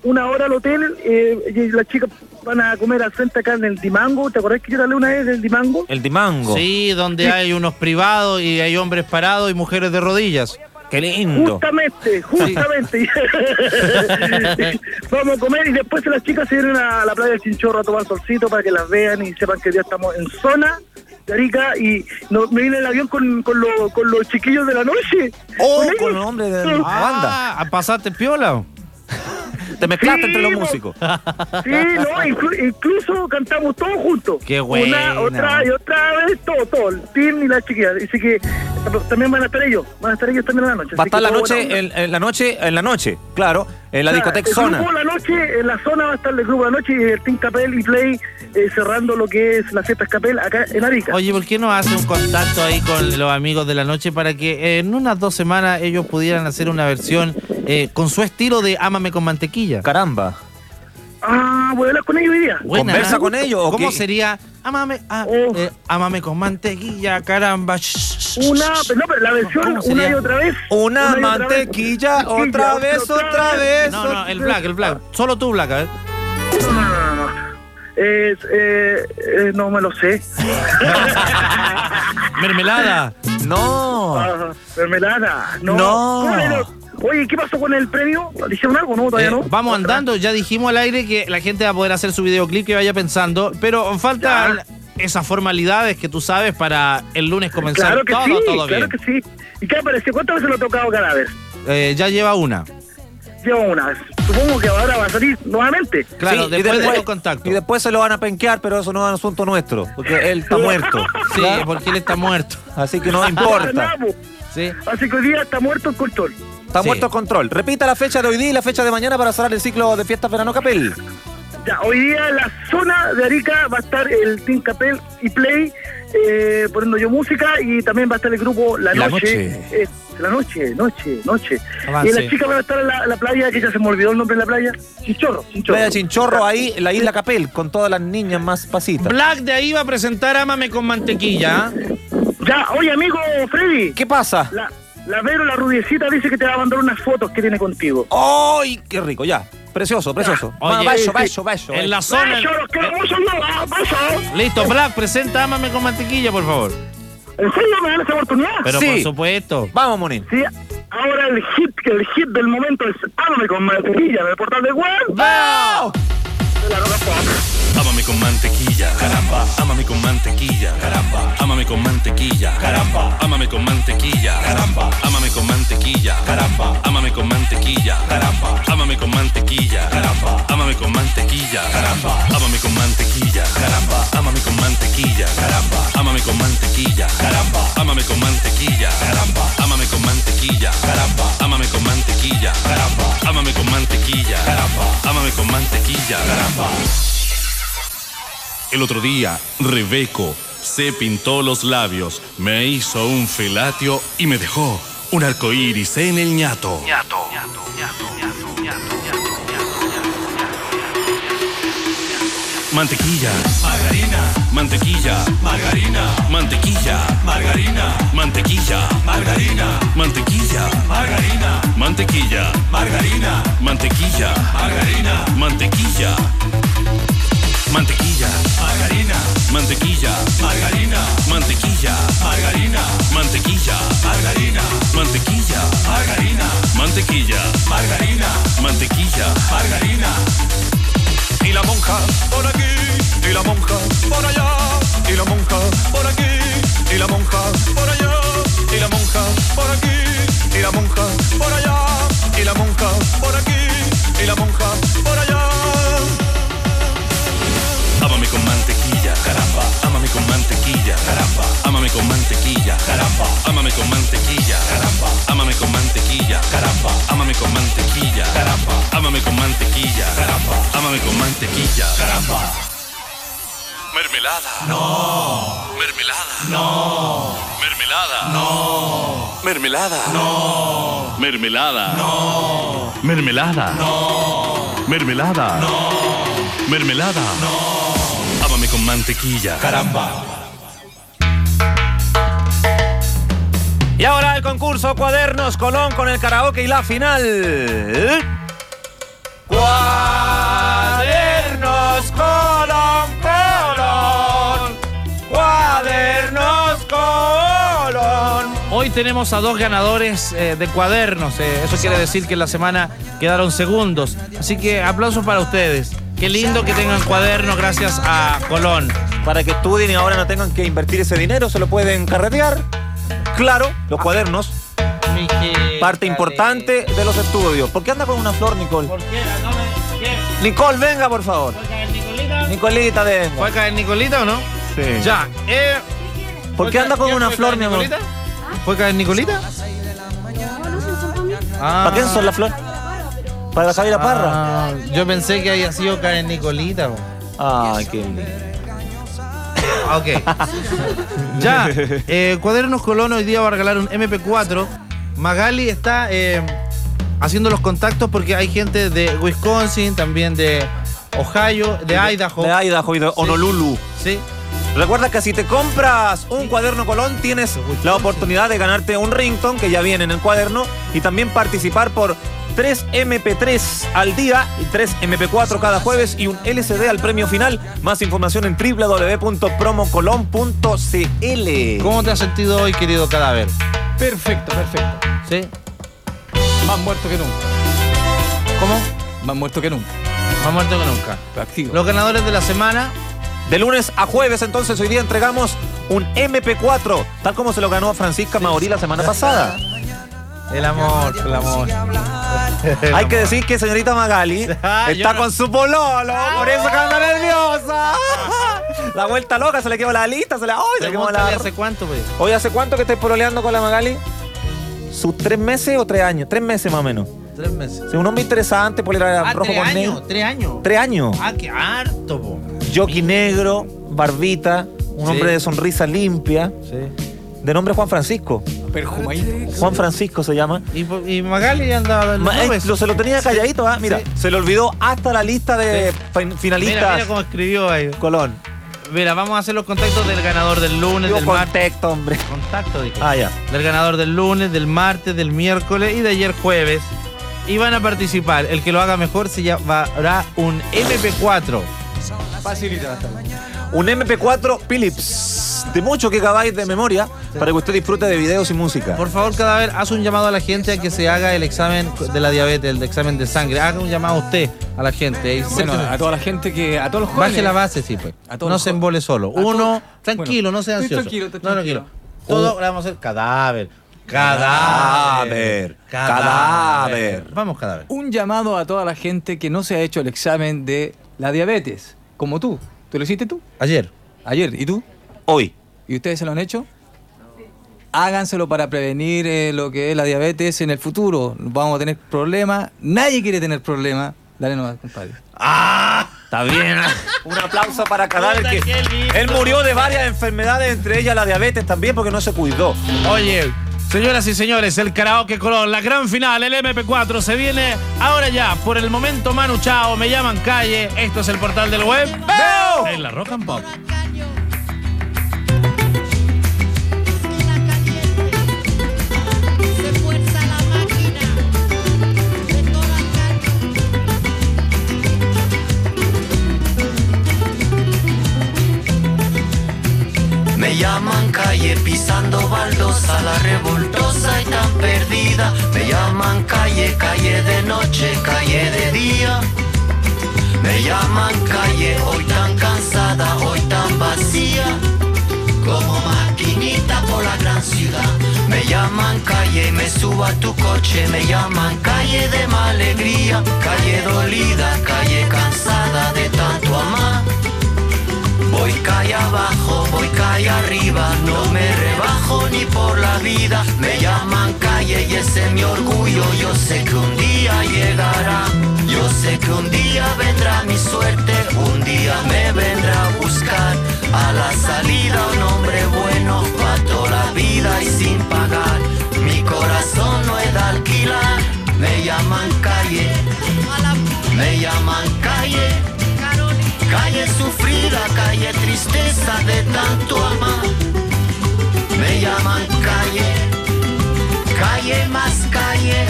una hora al hotel eh, y las chicas van a comer al frente acá en el Dimango. ¿Te acordás que yo te hablé una vez del Dimango? El Dimango. Sí, donde Sí. hay unos privados y hay hombres parados y mujeres de rodillas. Qué lindo. Justamente, justamente. Vamos a comer y después las chicas se vienen a la playa del Chinchorro a tomar solcito para que las vean y sepan que ya estamos en zona de Arica y no, me viene el avión con, con, lo- con los chiquillos de la noche. Oh, con los hombres de la banda. Ah, ¿pasaste piola? Te mezclaste Sí, entre los músicos. Sí, no, inclu- incluso cantamos todos juntos. Qué buena. Una, otra y otra vez, todo, todo, el team y las chiquillas. Así que también van a estar ellos, van a estar ellos también en la noche. Va a estar la noche, en, en la noche, en la noche, claro, en la discoteca el Zona. grupo La Noche, en la zona va a estar el grupo La Noche y el Team Capel y Play eh, cerrando lo que es la fiesta Capel acá en Arica. Oye, ¿por qué no hace un contacto ahí con los amigos de la noche para que en unas dos semanas ellos pudieran hacer una versión eh, con su estilo de Ámame con mantequilla? Caramba. Ah, voy a hablar con ellos hoy día. Buena, ¿Conversa ¿eh? con ellos o ¿Cómo qué? sería? Ámame, ah, eh, ámame con mantequilla, caramba. Una, pero no, pero la versión una y otra vez. Una Una y otra vez. mantequilla, otra vez, otra vez. No, no, el Black, el Black. Solo tú, Black, a ver. No, no, no, no. Es, eh, eh, no me lo sé. Mermelada. No. Ah, mermelada. No. No. Oye, ¿qué pasó con el premio? ¿Le hicieron algo? No, todavía Eh, no. vamos andando, ya dijimos al aire que la gente va a poder hacer su videoclip que vaya pensando, pero faltan esas formalidades que tú sabes para el lunes comenzar Claro que todo, sí, todo claro bien. que sí. ¿Y qué apareció? ¿Cuántas veces lo ha tocado cada vez? Eh, ya lleva una. Lleva una. Supongo que ahora va a salir nuevamente. Claro, Sí, después y de los contactos. Y después se lo van a penquear, pero eso no es asunto nuestro, porque él está muerto. Sí, porque él está muerto. Así que no importa. Sí. Así que hoy día está muerto el control. Está Sí. muerto el control. Repita la fecha de hoy día y la fecha de mañana para cerrar el ciclo de fiestas verano Capel. Ya, hoy día en la zona de Arica va a estar el Team Capel y Play eh, poniendo yo música y también va a estar el grupo La La Noche. Noche. Eh, la Noche, Noche, Noche. Avance. Y las chicas van a estar en la, la playa, que ya se me olvidó el nombre de la playa. Chinchorro, Chinchorro. Playa Chinchorro ahí, en la isla Capel, con todas las niñas más pasitas. Black de ahí va a presentar Ámame con mantequilla. ¿ah? Ya, oye amigo Freddy. ¿Qué pasa? La, La Vero, la rubiecita, dice que te va a mandar unas fotos que tiene contigo. ¡Ay, qué rico! Ya. Precioso, precioso. Oye, sí, beso, beso. En la zona. Los. Listo, Black, presenta Ámame con mantequilla, por favor. ¿En serio me dan esa oportunidad? Pero Sí. por supuesto. Vamos, Monín. Sí, ahora el hit, que el hit del momento es Ámame con mantequilla en el portal de web. ¡Vamos! De la Roca. Ámame con mantequilla, caramba. Ámame con mantequilla, caramba. Ámame con mantequilla, caramba. Ámame con mantequilla, caramba. Ámame con mantequilla, caramba. Ámame con mantequilla, caramba. Ámame con mantequilla, caramba. Ámame con mantequilla, caramba. Ámame con mantequilla, caramba. Ámame con mantequilla, caramba. Ámame con mantequilla, caramba. Ámame con mantequilla, caramba. Ámame con mantequilla, caramba. Ámame con mantequilla, caramba. Ámame con mantequilla, caramba. Ámame con mantequilla, caramba. El otro día, Rebeco se pintó los labios, me hizo un felatio y me dejó un arco iris en el ñato. Mantequilla, margarina, mantequilla, margarina, mantequilla, margarina, mantequilla, margarina, mantequilla, margarina, mantequilla, margarina, mantequilla, margarina, mantequilla. Mantequilla, margarina, mantequilla, margarina, mantequilla, margarina, mantequilla, margarina, mantequilla, margarina, mantequilla, margarina, mantequilla, margarina. Y la monja por aquí, y la monja por allá, y la monja por aquí, y la monja por allá, y la monja por aquí, y la monja por allá, y la monja por aquí, y la monja por allá. Ámame con mantequilla, caramba. Ámame con mantequilla, caramba. Ámame con mantequilla, caramba. Ámame con mantequilla, caramba. Ámame con mantequilla, caramba. Ámame con mantequilla, caramba. Ámame con mantequilla, caramba. Ámame con mantequilla, caramba. Mermelada. No. Mermelada. No. Mermelada. No. Mermelada. No. Mermelada. No. Mermelada. No. Mermelada. No. Mermelada. No. Ámame con mantequilla. Caramba. Y ahora el concurso Cuadernos Colón con el karaoke y la final. Cuadernos Colón, Colón. Tenemos a dos ganadores eh, de cuadernos. eh, eso quiere decir que en la semana quedaron segundos. Así que aplausos para ustedes. Qué lindo que tengan cuadernos gracias a Colón. Para que estudien y ahora no tengan que invertir ese dinero, se lo pueden carretear. Claro, los cuadernos. Parte importante de los estudios. ¿Por qué anda con una flor, Nicole? Nicole, venga, por favor. Nicolita, venga. ¿Fue a caer Nicolita o no? Sí. Ya. Eh, ¿Por qué anda con ¿quién una flor, mi amor? Nicolita? ¿Fue caer Nicolita? Ah. ¿Para quién son las flores? ¿Para la Javiera Parra? Ah, yo pensé que había sido caer Nicolita. bo. Ay, qué lindo. Ok. ya. eh, Cuadernos Colón hoy día va a regalar un MP4. Magali está eh, haciendo los contactos porque hay gente de Wisconsin, también de Ohio, de Idaho. De Idaho y de Honolulu. Sí. Recuerda que si te compras un cuaderno Colón, tienes la oportunidad de ganarte un rington que ya viene en el cuaderno y también participar por 3 MP3 al día y 3 MP4 cada jueves y un LCD al premio final. Más información en www.promocolon.cl. ¿Cómo te has sentido hoy, querido cadáver? Perfecto, perfecto. ¿Sí? Más muerto que nunca. ¿Cómo? Más muerto que nunca. Más muerto que nunca. Activo. Los ganadores de la semana. De lunes a jueves, entonces, hoy día entregamos un MP4, tal como se lo ganó a Francisca Mauri la semana pasada. El amor, el amor. Hay que decir que señorita Magali está con su pololo, por eso que anda nerviosa. La vuelta loca, se le quedó la lista, se le, hace cuánto, pues. Oye, ¿hace cuánto que estáis pololeando con la Magali? ¿Sus tres meses o tres años? Tres meses más o menos. Tres meses. Sí, un hombre interesante, polera Ah, rojo tres con años, negro. tres años. Tres años. Ah, qué harto, po. Jockey negro, barbita, un Sí. hombre de sonrisa limpia. Sí. De nombre Juan Francisco. Perjumadito. Juan Francisco se llama. Y, y Magali andaba Ma- eh, lo- se lo tenía calladito, ¿ah? Mira, se le olvidó hasta la lista de fin- finalistas. Mira, mira cómo escribió ahí. Colón. Mira, vamos a hacer los contactos del ganador del lunes, Digo del contexto, hombre. Contacto, dije. Ah, ya. Del ganador del lunes, del martes, del miércoles y de ayer jueves. Y van a participar. El que lo haga mejor se llevará un MP4. Facilita Un MP4 Philips de mucho que acabáis de memoria para que usted disfrute de videos y música. Por favor, Cadáver, haz un llamado a la gente a que se haga el examen de la diabetes, el examen de sangre. Haga un llamado a usted, a la gente. Y Bueno, siéntese- a toda la gente que. A todos los jóvenes. Baje la base, sí, pues. A todos No se embole solo. a Uno, tranquilo, bueno, no sea estoy ansioso. tranquilo, estoy No, tranquilo. Todo le vamos a hacer cadáver. Cadáver. Cadáver. Vamos, cadáver. Un llamado a toda la gente que no se ha hecho el examen de la diabetes, como tú. ¿Tú lo hiciste tú? Ayer. Ayer. ¿Y tú? Hoy. ¿Y ustedes se lo han hecho? Háganselo para prevenir eh, lo que es la diabetes en el futuro. Vamos a tener problemas. Nadie quiere tener problemas. Dale nomás, compadre. ¡Ah! Está bien. Un aplauso para Cadáver que él murió de varias enfermedades, entre ellas la diabetes también porque no se cuidó. Oye, señoras y señores, el karaoke color, la gran final, el MP4 se viene ahora ya. Por el momento, Manu Chao, me llaman calle. Esto es el portal del web. ¡Veo! En la Rock and Pop. Me llaman calle pisando baldosa, la revoltosa y tan perdida. Me llaman calle, calle de noche, calle de día. Me llaman calle, hoy tan cansada, hoy tan vacía. Como maquinita por la gran ciudad. Me llaman calle, me subo a tu coche. Me llaman calle de mala alegría. Calle dolida, calle cansada de tanto amar. Voy calle abajo, voy calle arriba, no me rebajo ni por la vida. Me llaman calle y ese es mi orgullo, yo sé que un día llegará. Yo sé que un día vendrá mi suerte, un día me vendrá a buscar. A la salida un hombre bueno, pa' toda la vida y sin pagar. Mi corazón no es de alquilar, me llaman calle, me llaman calle. Calle sufrida, calle tristeza de tanto amar. Me llaman calle, calle más calle.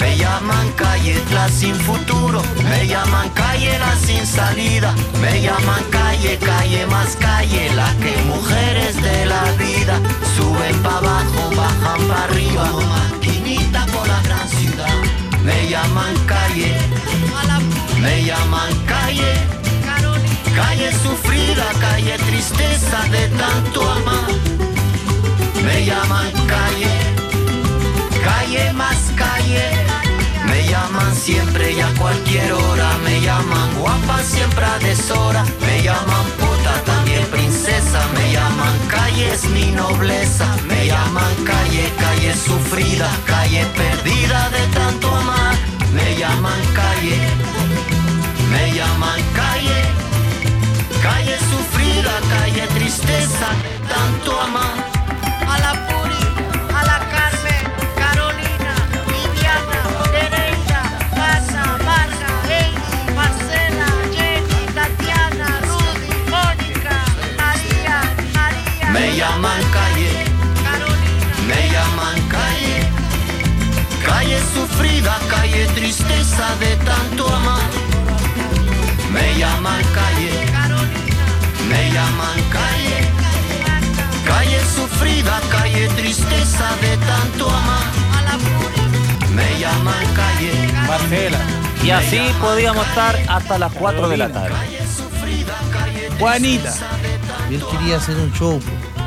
Me llaman calle la sin futuro. Me llaman calle la sin salida. Me llaman calle, calle más calle. La que mujeres de la vida suben para abajo, bajan para arriba. Maquinita por la gran ciudad. Me llaman calle, me llaman calle. Calle sufrida, calle tristeza de tanto amar. Me llaman calle, calle más calle. Me llaman siempre y a cualquier hora. Me llaman guapa siempre a deshora. Me llaman puta también princesa. Me llaman calle es mi nobleza. Me llaman calle, calle sufrida, calle perdida de tanto amar. Me llaman calle, me llaman calle. Calle sufrida, calle tristeza, tanto amar. A la Puri, a la Carmen, Carolina, Viviana, Teresa, Casa, Marga, Heidi, Marcela, Jenny, Tatiana, Rudy, Mónica, María, María. Me llaman calle, me llaman calle. Calle sufrida, calle tristeza de tanto amar. Me llaman calle, llaman calle. Calle sufrida, calle tristeza de tanto amar. Me llaman calle, Marcela. Y así podíamos estar hasta las 4 de la tarde. Juanita. Él quería hacer un show.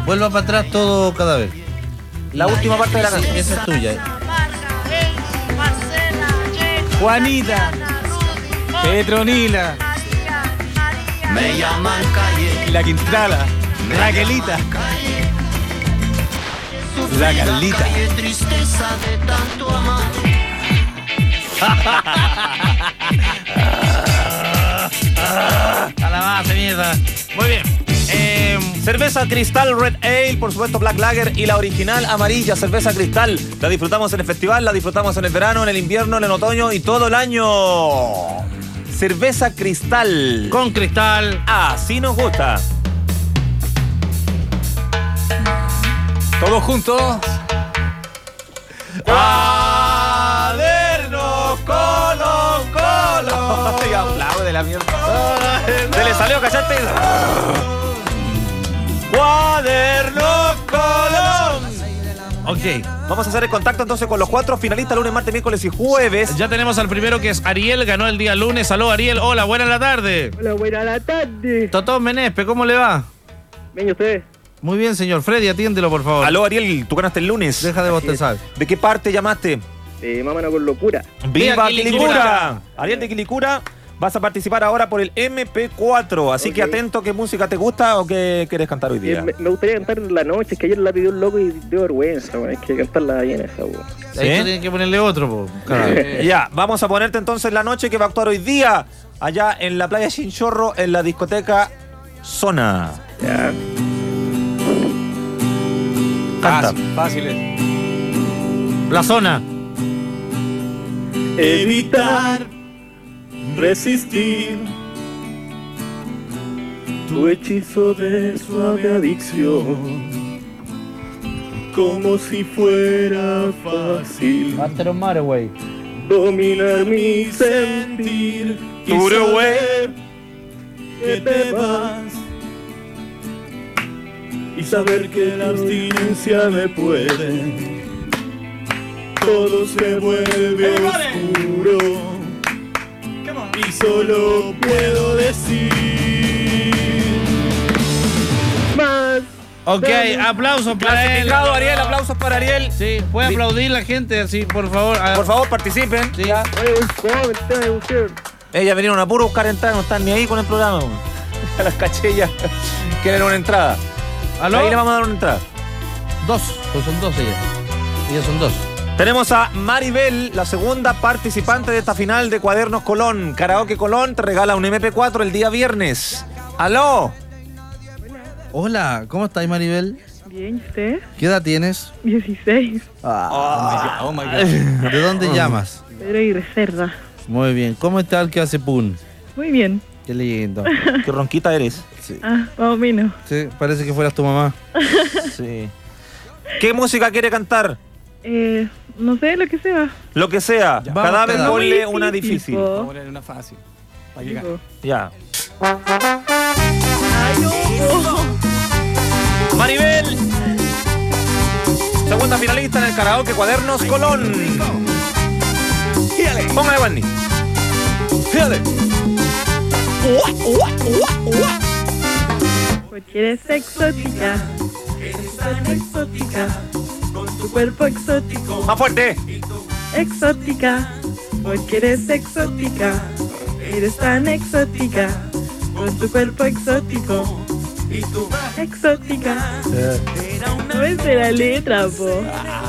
Vuelva para atrás todo cadáver. La última parte de la canción. Esa es tuya. eh. Juanita. Petronila. Me llaman calle. La Quintrala. Raquelita. La Carlita. Calle tristeza de tanto amar. A la base, mierda. Muy bien. Eh, cerveza Cristal Red Ale, por supuesto Black Lager y la original amarilla, cerveza Cristal. La disfrutamos en el festival, la disfrutamos en el verano, en el invierno, en el otoño y todo el año. Cerveza cristal. Con cristal. Así nos gusta. Todos juntos. Cuaderno colón colón. Y aplaude la mierda. Se le salió, ¿cachaste? Cuaderno colón. Ok. Vamos a hacer el contacto entonces con los cuatro finalistas lunes, martes, miércoles y jueves. Ya tenemos al primero que es Ariel, ganó el día lunes. Aló, Ariel. Hola, buena la tarde. Hola, buena la tarde. Totón Menespe, ¿cómo le va? Bien, ¿y usted? Muy bien, señor. Freddy, atiéndelo, por favor. Aló, Ariel, tú ganaste el lunes. Deja de bostezar. ¿De qué parte llamaste? Eh, mámana con locura. ¡Viva! Quilicura! Ariel de Quilicura, vas a participar ahora por el MP4. Así que atento, ¿qué música te gusta o qué quieres cantar hoy Eh, día? me, me gustaría cantar la noche, es que ayer la pidió un loco y dio vergüenza, weón. Hay que cantarla bien esa, weón. ¿Sí? Ahí tienen que ponerle otro, po. Caray. Ya, vamos a ponerte entonces la noche que va a actuar hoy día allá en la playa Chinchorro en la discoteca Zona. Ya. Canta. Fácil, fáciles. La zona. Evitar, resistir. Tu hechizo de suave adicción. Como si fuera fácil Antero Mare, güey. dominar mi sentir. Y saber que te vas y saber que la abstinencia me puede. Todo se vuelve oscuro y solo puedo decir más Ok, aplausos para él. Ariel, aplausos para Ariel. Sí, puede aplaudir la gente, así, por favor. Ah, Por favor, participen. Sí. Ya. Ellas vinieron a puro buscar entrar, no están ni ahí con el programa. A las cachillas quieren una entrada. ¿Aló? Ahí le vamos a dar una entrada. Dos, pues son dos ellas. Ellas son dos. Tenemos a Maribel, la segunda participante de esta final de Cuadernos Colón. Karaoke Colón te regala un MP4 el día viernes. ¡Aló! Hola, ¿cómo estáis, Maribel? Bien, ¿y usted? ¿Qué edad tienes? 16. Ah, Oh my God. ¿De dónde llamas? Pedro y Reserva. Muy bien. ¿Cómo está el que hace pun? Muy bien. Qué lindo. Qué ronquita eres. Sí. Ah, más o menos. Sí, parece que fueras tu mamá. Sí. ¿Qué música quiere cantar? Eh, no sé, lo que sea. Lo que sea. Vamos, Cada vez cada- ponle Muy una difícil. Vamos a poner una fácil. Para. Tipo, Ya. Ay, no. Maribel. Segunda finalista en el karaoke Cuadernos Colón. Fíjale. Póngale, Wendy. Fíjale. Porque eres exótica. Eres tan exótica. Tu cuerpo exótico. Más fuerte. Exótica. Porque eres exótica. Eres tan exótica. Con tu cuerpo exótico. Y tu exótica. No es de la letra, po.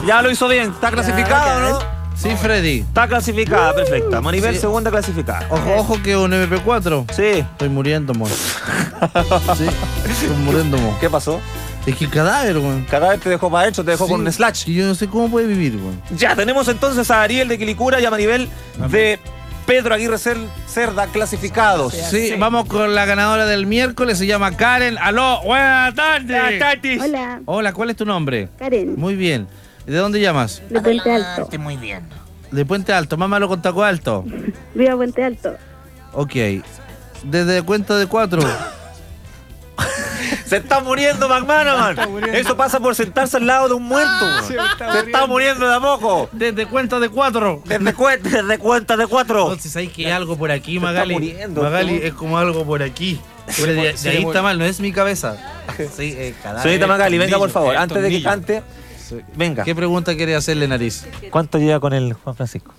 Ya lo hizo bien. ¿Está clasificado no? Sí, Freddy. Está clasificada, perfecta. Maribel, Sí. segunda clasificada. Ojo, ojo que un MP4. Sí. Estoy muriendo, mo. Sí, estoy muriendo, mo. ¿Qué pasó? Es que el cadáver, weón. Cada vez te dejó para adentro, te dejó Sí. con un slash. Y yo no sé cómo puede vivir, weón. Ya, tenemos entonces a Ariel de Quilicura y a Maribel de Pedro Aguirre Cer- Cerda clasificados. Sí, vamos con la ganadora del miércoles, se llama Karen. Aló, buenas tardes. Hola, Hola, ¿cuál es tu nombre? Karen, Muy bien. ¿De dónde llamas? de Puente Alto. Muy bien. De Puente Alto, mámalo con taco alto. Viva Puente Alto. Ok. Desde cuenta de cuatro. Se está muriendo McManaman. Eso pasa por sentarse al lado de un muerto. se se, está está, muriendo de a poco. Desde cuenta de cuatro. Desde, cue- desde cuenta de cuatro. Entonces hay que hay algo por aquí, está Magali. muriendo, Magali ¿no? es como algo por aquí. Pero de, de Se ahí está mal, no es mi cabeza. Sí, eh. Señorita Magali, venga por favor. Antes de que cante, venga. ¿Qué pregunta quiere hacerle, Nariz? ¿Cuánto lleva con el Juan Francisco?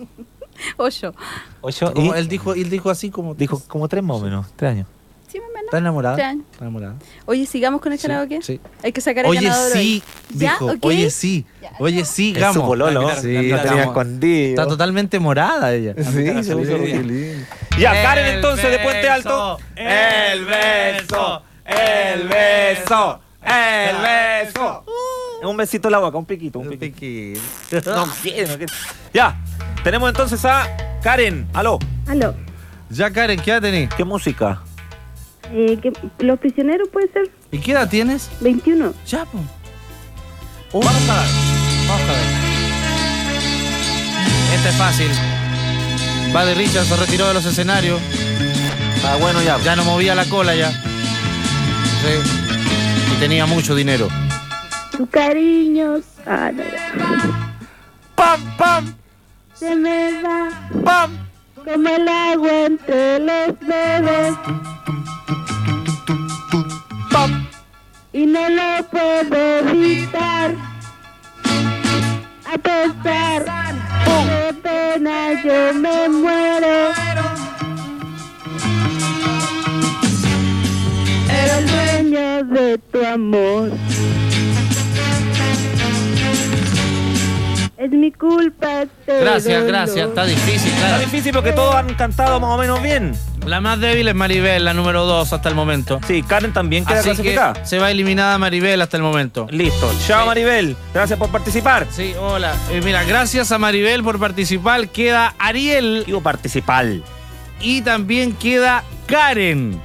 Ocho. ¿Ocho? Como Y él dijo, él dijo así como. dijo como tres más o menos. Tres años. Sí, más o menos. ¿Está enamorada? ¿Está enamorada? Oye, sigamos con el Sí, karaoke. sí. Hay que sacar el Oye, ganador hoy. sí, ¿Ya? dijo. Oye, sí. Oye, sí, Es su pololo. Sí, está, tenía escondido. está totalmente morada ella. Sí, lindo. Ya, Karen entonces de Puente Alto. El beso, el beso, el beso. Un besito en la boca, un piquito, un piquito. No quiero, no quiero. Ya, tenemos entonces a Karen. Aló. Aló. Ya, Karen, ¿qué edad tenés? ¿Qué música? Eh, que- los prisioneros puede ser ¿Y qué edad tienes? 21. Ya, pues. Vamos a ver. Vamos a ver. Este es fácil. Buddy Richard se retiró de los escenarios. Ah, bueno, ya. Ya no movía la cola ya. Sí. Y tenía mucho dinero. Tu cariño. Ah, no. ¡Pam, pam! Se me va. ¡Pam! Como el agua entre los dedos. No lo puedo evitar. A pesar de pena yo me muero. Era el dueño de tu amor. Es mi culpa este Gracias, dolor. gracias. Está difícil, Está claro. difícil porque todos han cantado más o menos bien. La más débil es Maribel, la número 2 hasta el momento. Sí, Karen también queda Así que clasificada. se va eliminada Maribel hasta el momento. Listo. Chao, Maribel. Gracias por participar. Sí, hola. Eh, mira, gracias a Maribel por participar. Queda Ariel. Digo participar. Y también queda Karen.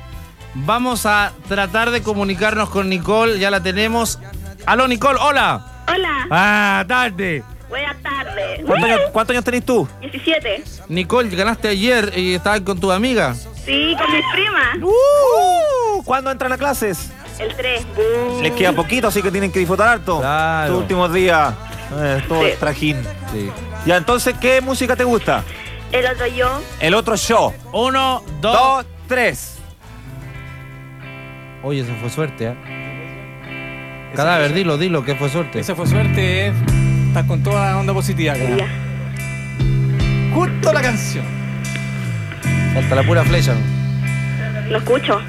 Vamos a tratar de comunicarnos con Nicole. Ya la tenemos. Aló, Nicole, hola. Hola, Ah, tarde. Buenas tardes. ¿Cuántos años, cuántos años tenés tú? 17. Nicole, ganaste ayer y estabas con tu amiga. Sí, con mis primas. Uh, ¿Cuándo entran a clases? El 3. Les queda poquito, así que tienen que disfrutar harto. Claro. Tus últimos días. Eh, todo Sí. el trajín. Sí. Ya, entonces, ¿qué música te gusta? El otro yo. El otro show. Uno, dos. Dos, tres. Oye, eso fue suerte, ¿eh? Cadáver, dilo, dilo, que fue suerte. Esa fue suerte. eh. Estás con toda la onda positiva. cara. Ya. Justo la canción. Falta la pura flecha. Lo escucho.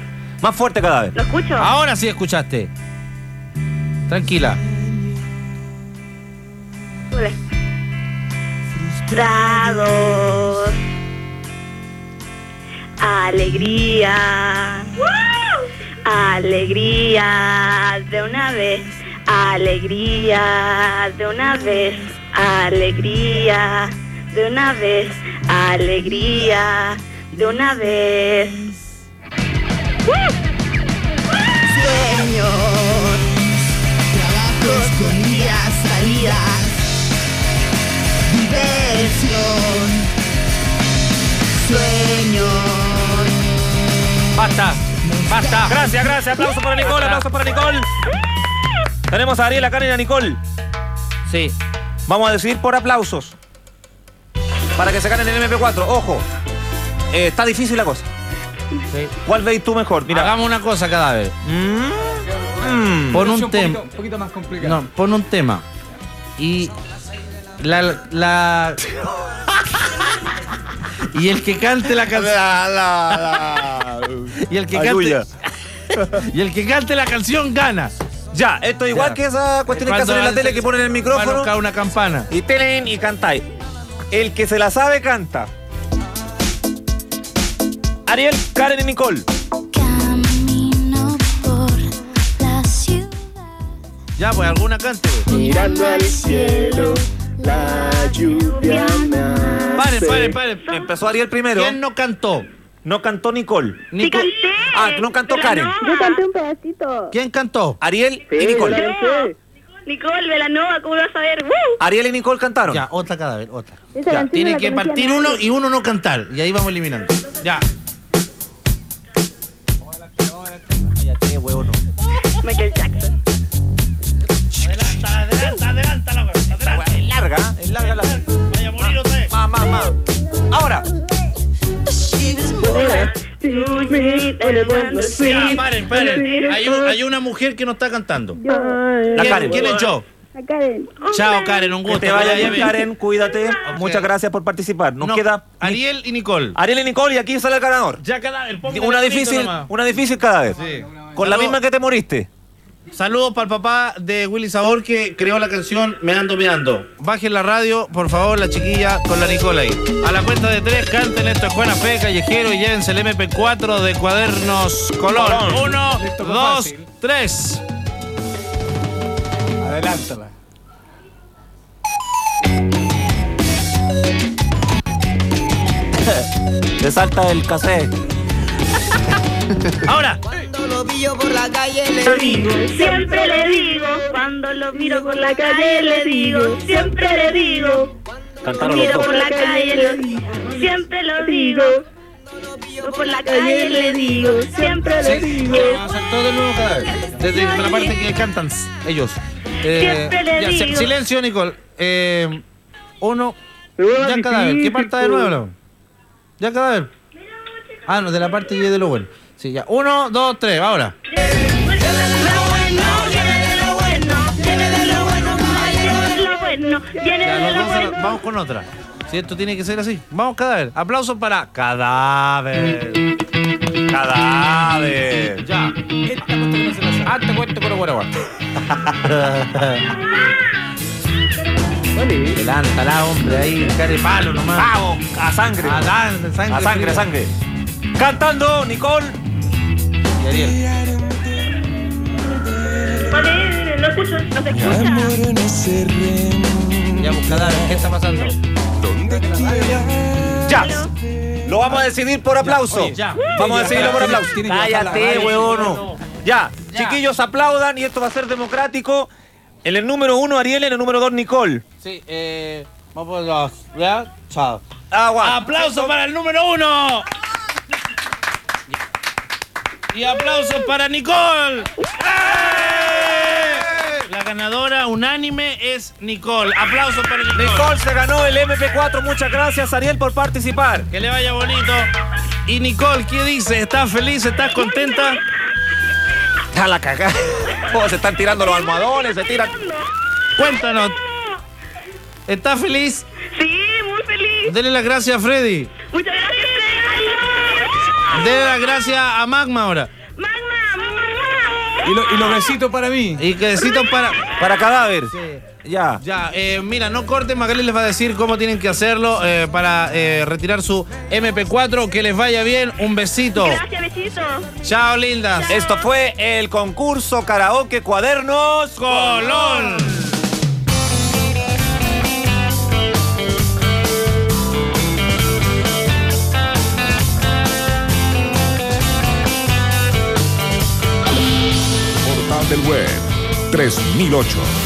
Más fuerte cada vez. Lo escucho. Ahora sí escuchaste. Tranquila. Sube. Frustrados. Alegría. Alegría de una vez. Alegría de una vez. Alegría de una vez. Alegría de una vez. Sueños. Trabajos con días, salidas. Diversión. Sueños. Basta. Basta. Gracias, gracias. Aplausos para Nicole, aplausos para Nicole. Tenemos a Ariel, a Karen y a Nicole. Sí. Vamos a decidir por aplausos. Para que se ganen el MP4. Ojo. Eh, está difícil la cosa. Sí. ¿Cuál veis tú mejor? Mira. Hagamos una cosa, cadáver. Mm. Pon un tema. poquito, poquito más complicado. No, pon un tema. Y la, la y el que cante la canción y el que cante y el que cante la canción gana. Ya, esto es igual Ya. que esa cuestión que hacen en la tele que ponen el micrófono cae una campana. y telen y cantáis. El que se la sabe canta. Ariel, Karen y Nicole. Camino por la ciudad. Ya, pues alguna cante. Mirando al cielo, la lluvia me Paren, paren, paren. Empezó Ariel primero. ¿Quién no cantó? No cantó Nicole. Nico- Ah, no cantó Karen. Yo canté un pedacito. ¿Quién cantó? Ariel Sí, y Nicole. canté. Nicole Velanova, ¿cómo vas a ver? ¡Woo! Ariel y Nicole cantaron. Ya, otra cadáver, otra. Esa Ya, tiene no que partir uno y uno no cantar. Y ahí vamos eliminando. Ya. Ya tiene huevo, no. Michael Jackson. Adelanta, adelanta, adelanta la adelanta. Es larga, ¿eh? es larga la. Vaya a morir otra vez. Más, más, más. Ahora. Ya, paren, paren. Hay, un- hay una mujer que no está cantando. La ¿Quién, Karen. quién es yo? La Karen. Chao, Karen, un Que gusto. te vaya bien. Karen. Cuídate. Muchas gracias por participar. Nos No, queda Ariel y Nicole. Ariel y Nicole y aquí sale el ganador. Ya Una el grito difícil, nomás. una difícil cada vez. Sí. Con la misma que te moriste. Saludos para el papá de Willy Sabor que creó la canción Meando Meando. Bajen la radio, por favor, la chiquilla con la Nicola ahí. A la cuenta de tres, canten esto es Juana Fe, Callejero y llévense el MP4 de Cuadernos Colón. Colón. Uno, Listo, dos, fácil. tres. Te salta el café. Ahora. Cuando lo pillo por la calle le digo, siempre le digo, cuando lo miro por la calle le digo, siempre le digo, lo Cantaron los miro por la calle le digo, siempre lo digo, Yo por la calle le digo, siempre le digo. Vamos a hacer todo de nuevo cada vez. Desde la parte que cantan ellos. Eh, Siempre le ya, si- digo. silencio, Nicole. Eh, uno. Ya cadáver. ¿Qué parte de nuevo? Ya cadáver. Ah, no, de la parte Y de lo bueno. Sí, ya. Uno, dos, tres, ahora. Ya, vamos, con otra. Si esto tiene que ser así. Vamos, cadáver. Aplausos para cadáver. Cadáver. Ya. Ah, te cuento con el Levántala, hombre, ahí, care palo nomás. Vamos, a sangre. A dan- sangre. A sangre, a sangre. Cantando, Nicole. Ariel. Vale, no escucho, no se escucha. Ya, cadáver, ¿qué está pasando? Ya. Lo vamos a decidir por aplauso. Oye, ya. Vamos a Ya, decidirlo por aplauso. Cállate, huevono. Ya. Chiquillos, aplaudan y esto va a ser democrático. En el número uno, Ariel. En el número dos, Nicole. Sí, eh. Vamos por los. ¿Ya? Chao. Agua. ¡Aplausos para el número uno! Y aplausos para Nicole. ¡Eh! La ganadora unánime es Nicole. Aplausos para Nicole. Nicole se ganó el MP4. Muchas gracias, Ariel, por participar. Que le vaya bonito. Y Nicole, ¿qué dices? ¿Estás feliz? ¿Estás contenta? A la cagada. Oh, se están tirando los almohadones, se tiran. Cuéntanos. ¿Estás feliz? Sí, muy feliz. Dele las gracias a Freddy. Muchas gracias. Dele las gracias a Magma ahora. Y, lo- y los besitos para mí. Y que besitos para. Para cadáver. Ya. Ya, eh, mira, no corten, Magali les va a decir cómo tienen que hacerlo eh, para eh, retirar su MP4. Que les vaya bien, un besito. Gracias, besito. Chao, lindas. Esto fue el concurso Karaoke Cuadernos Colón. Del Web 3008.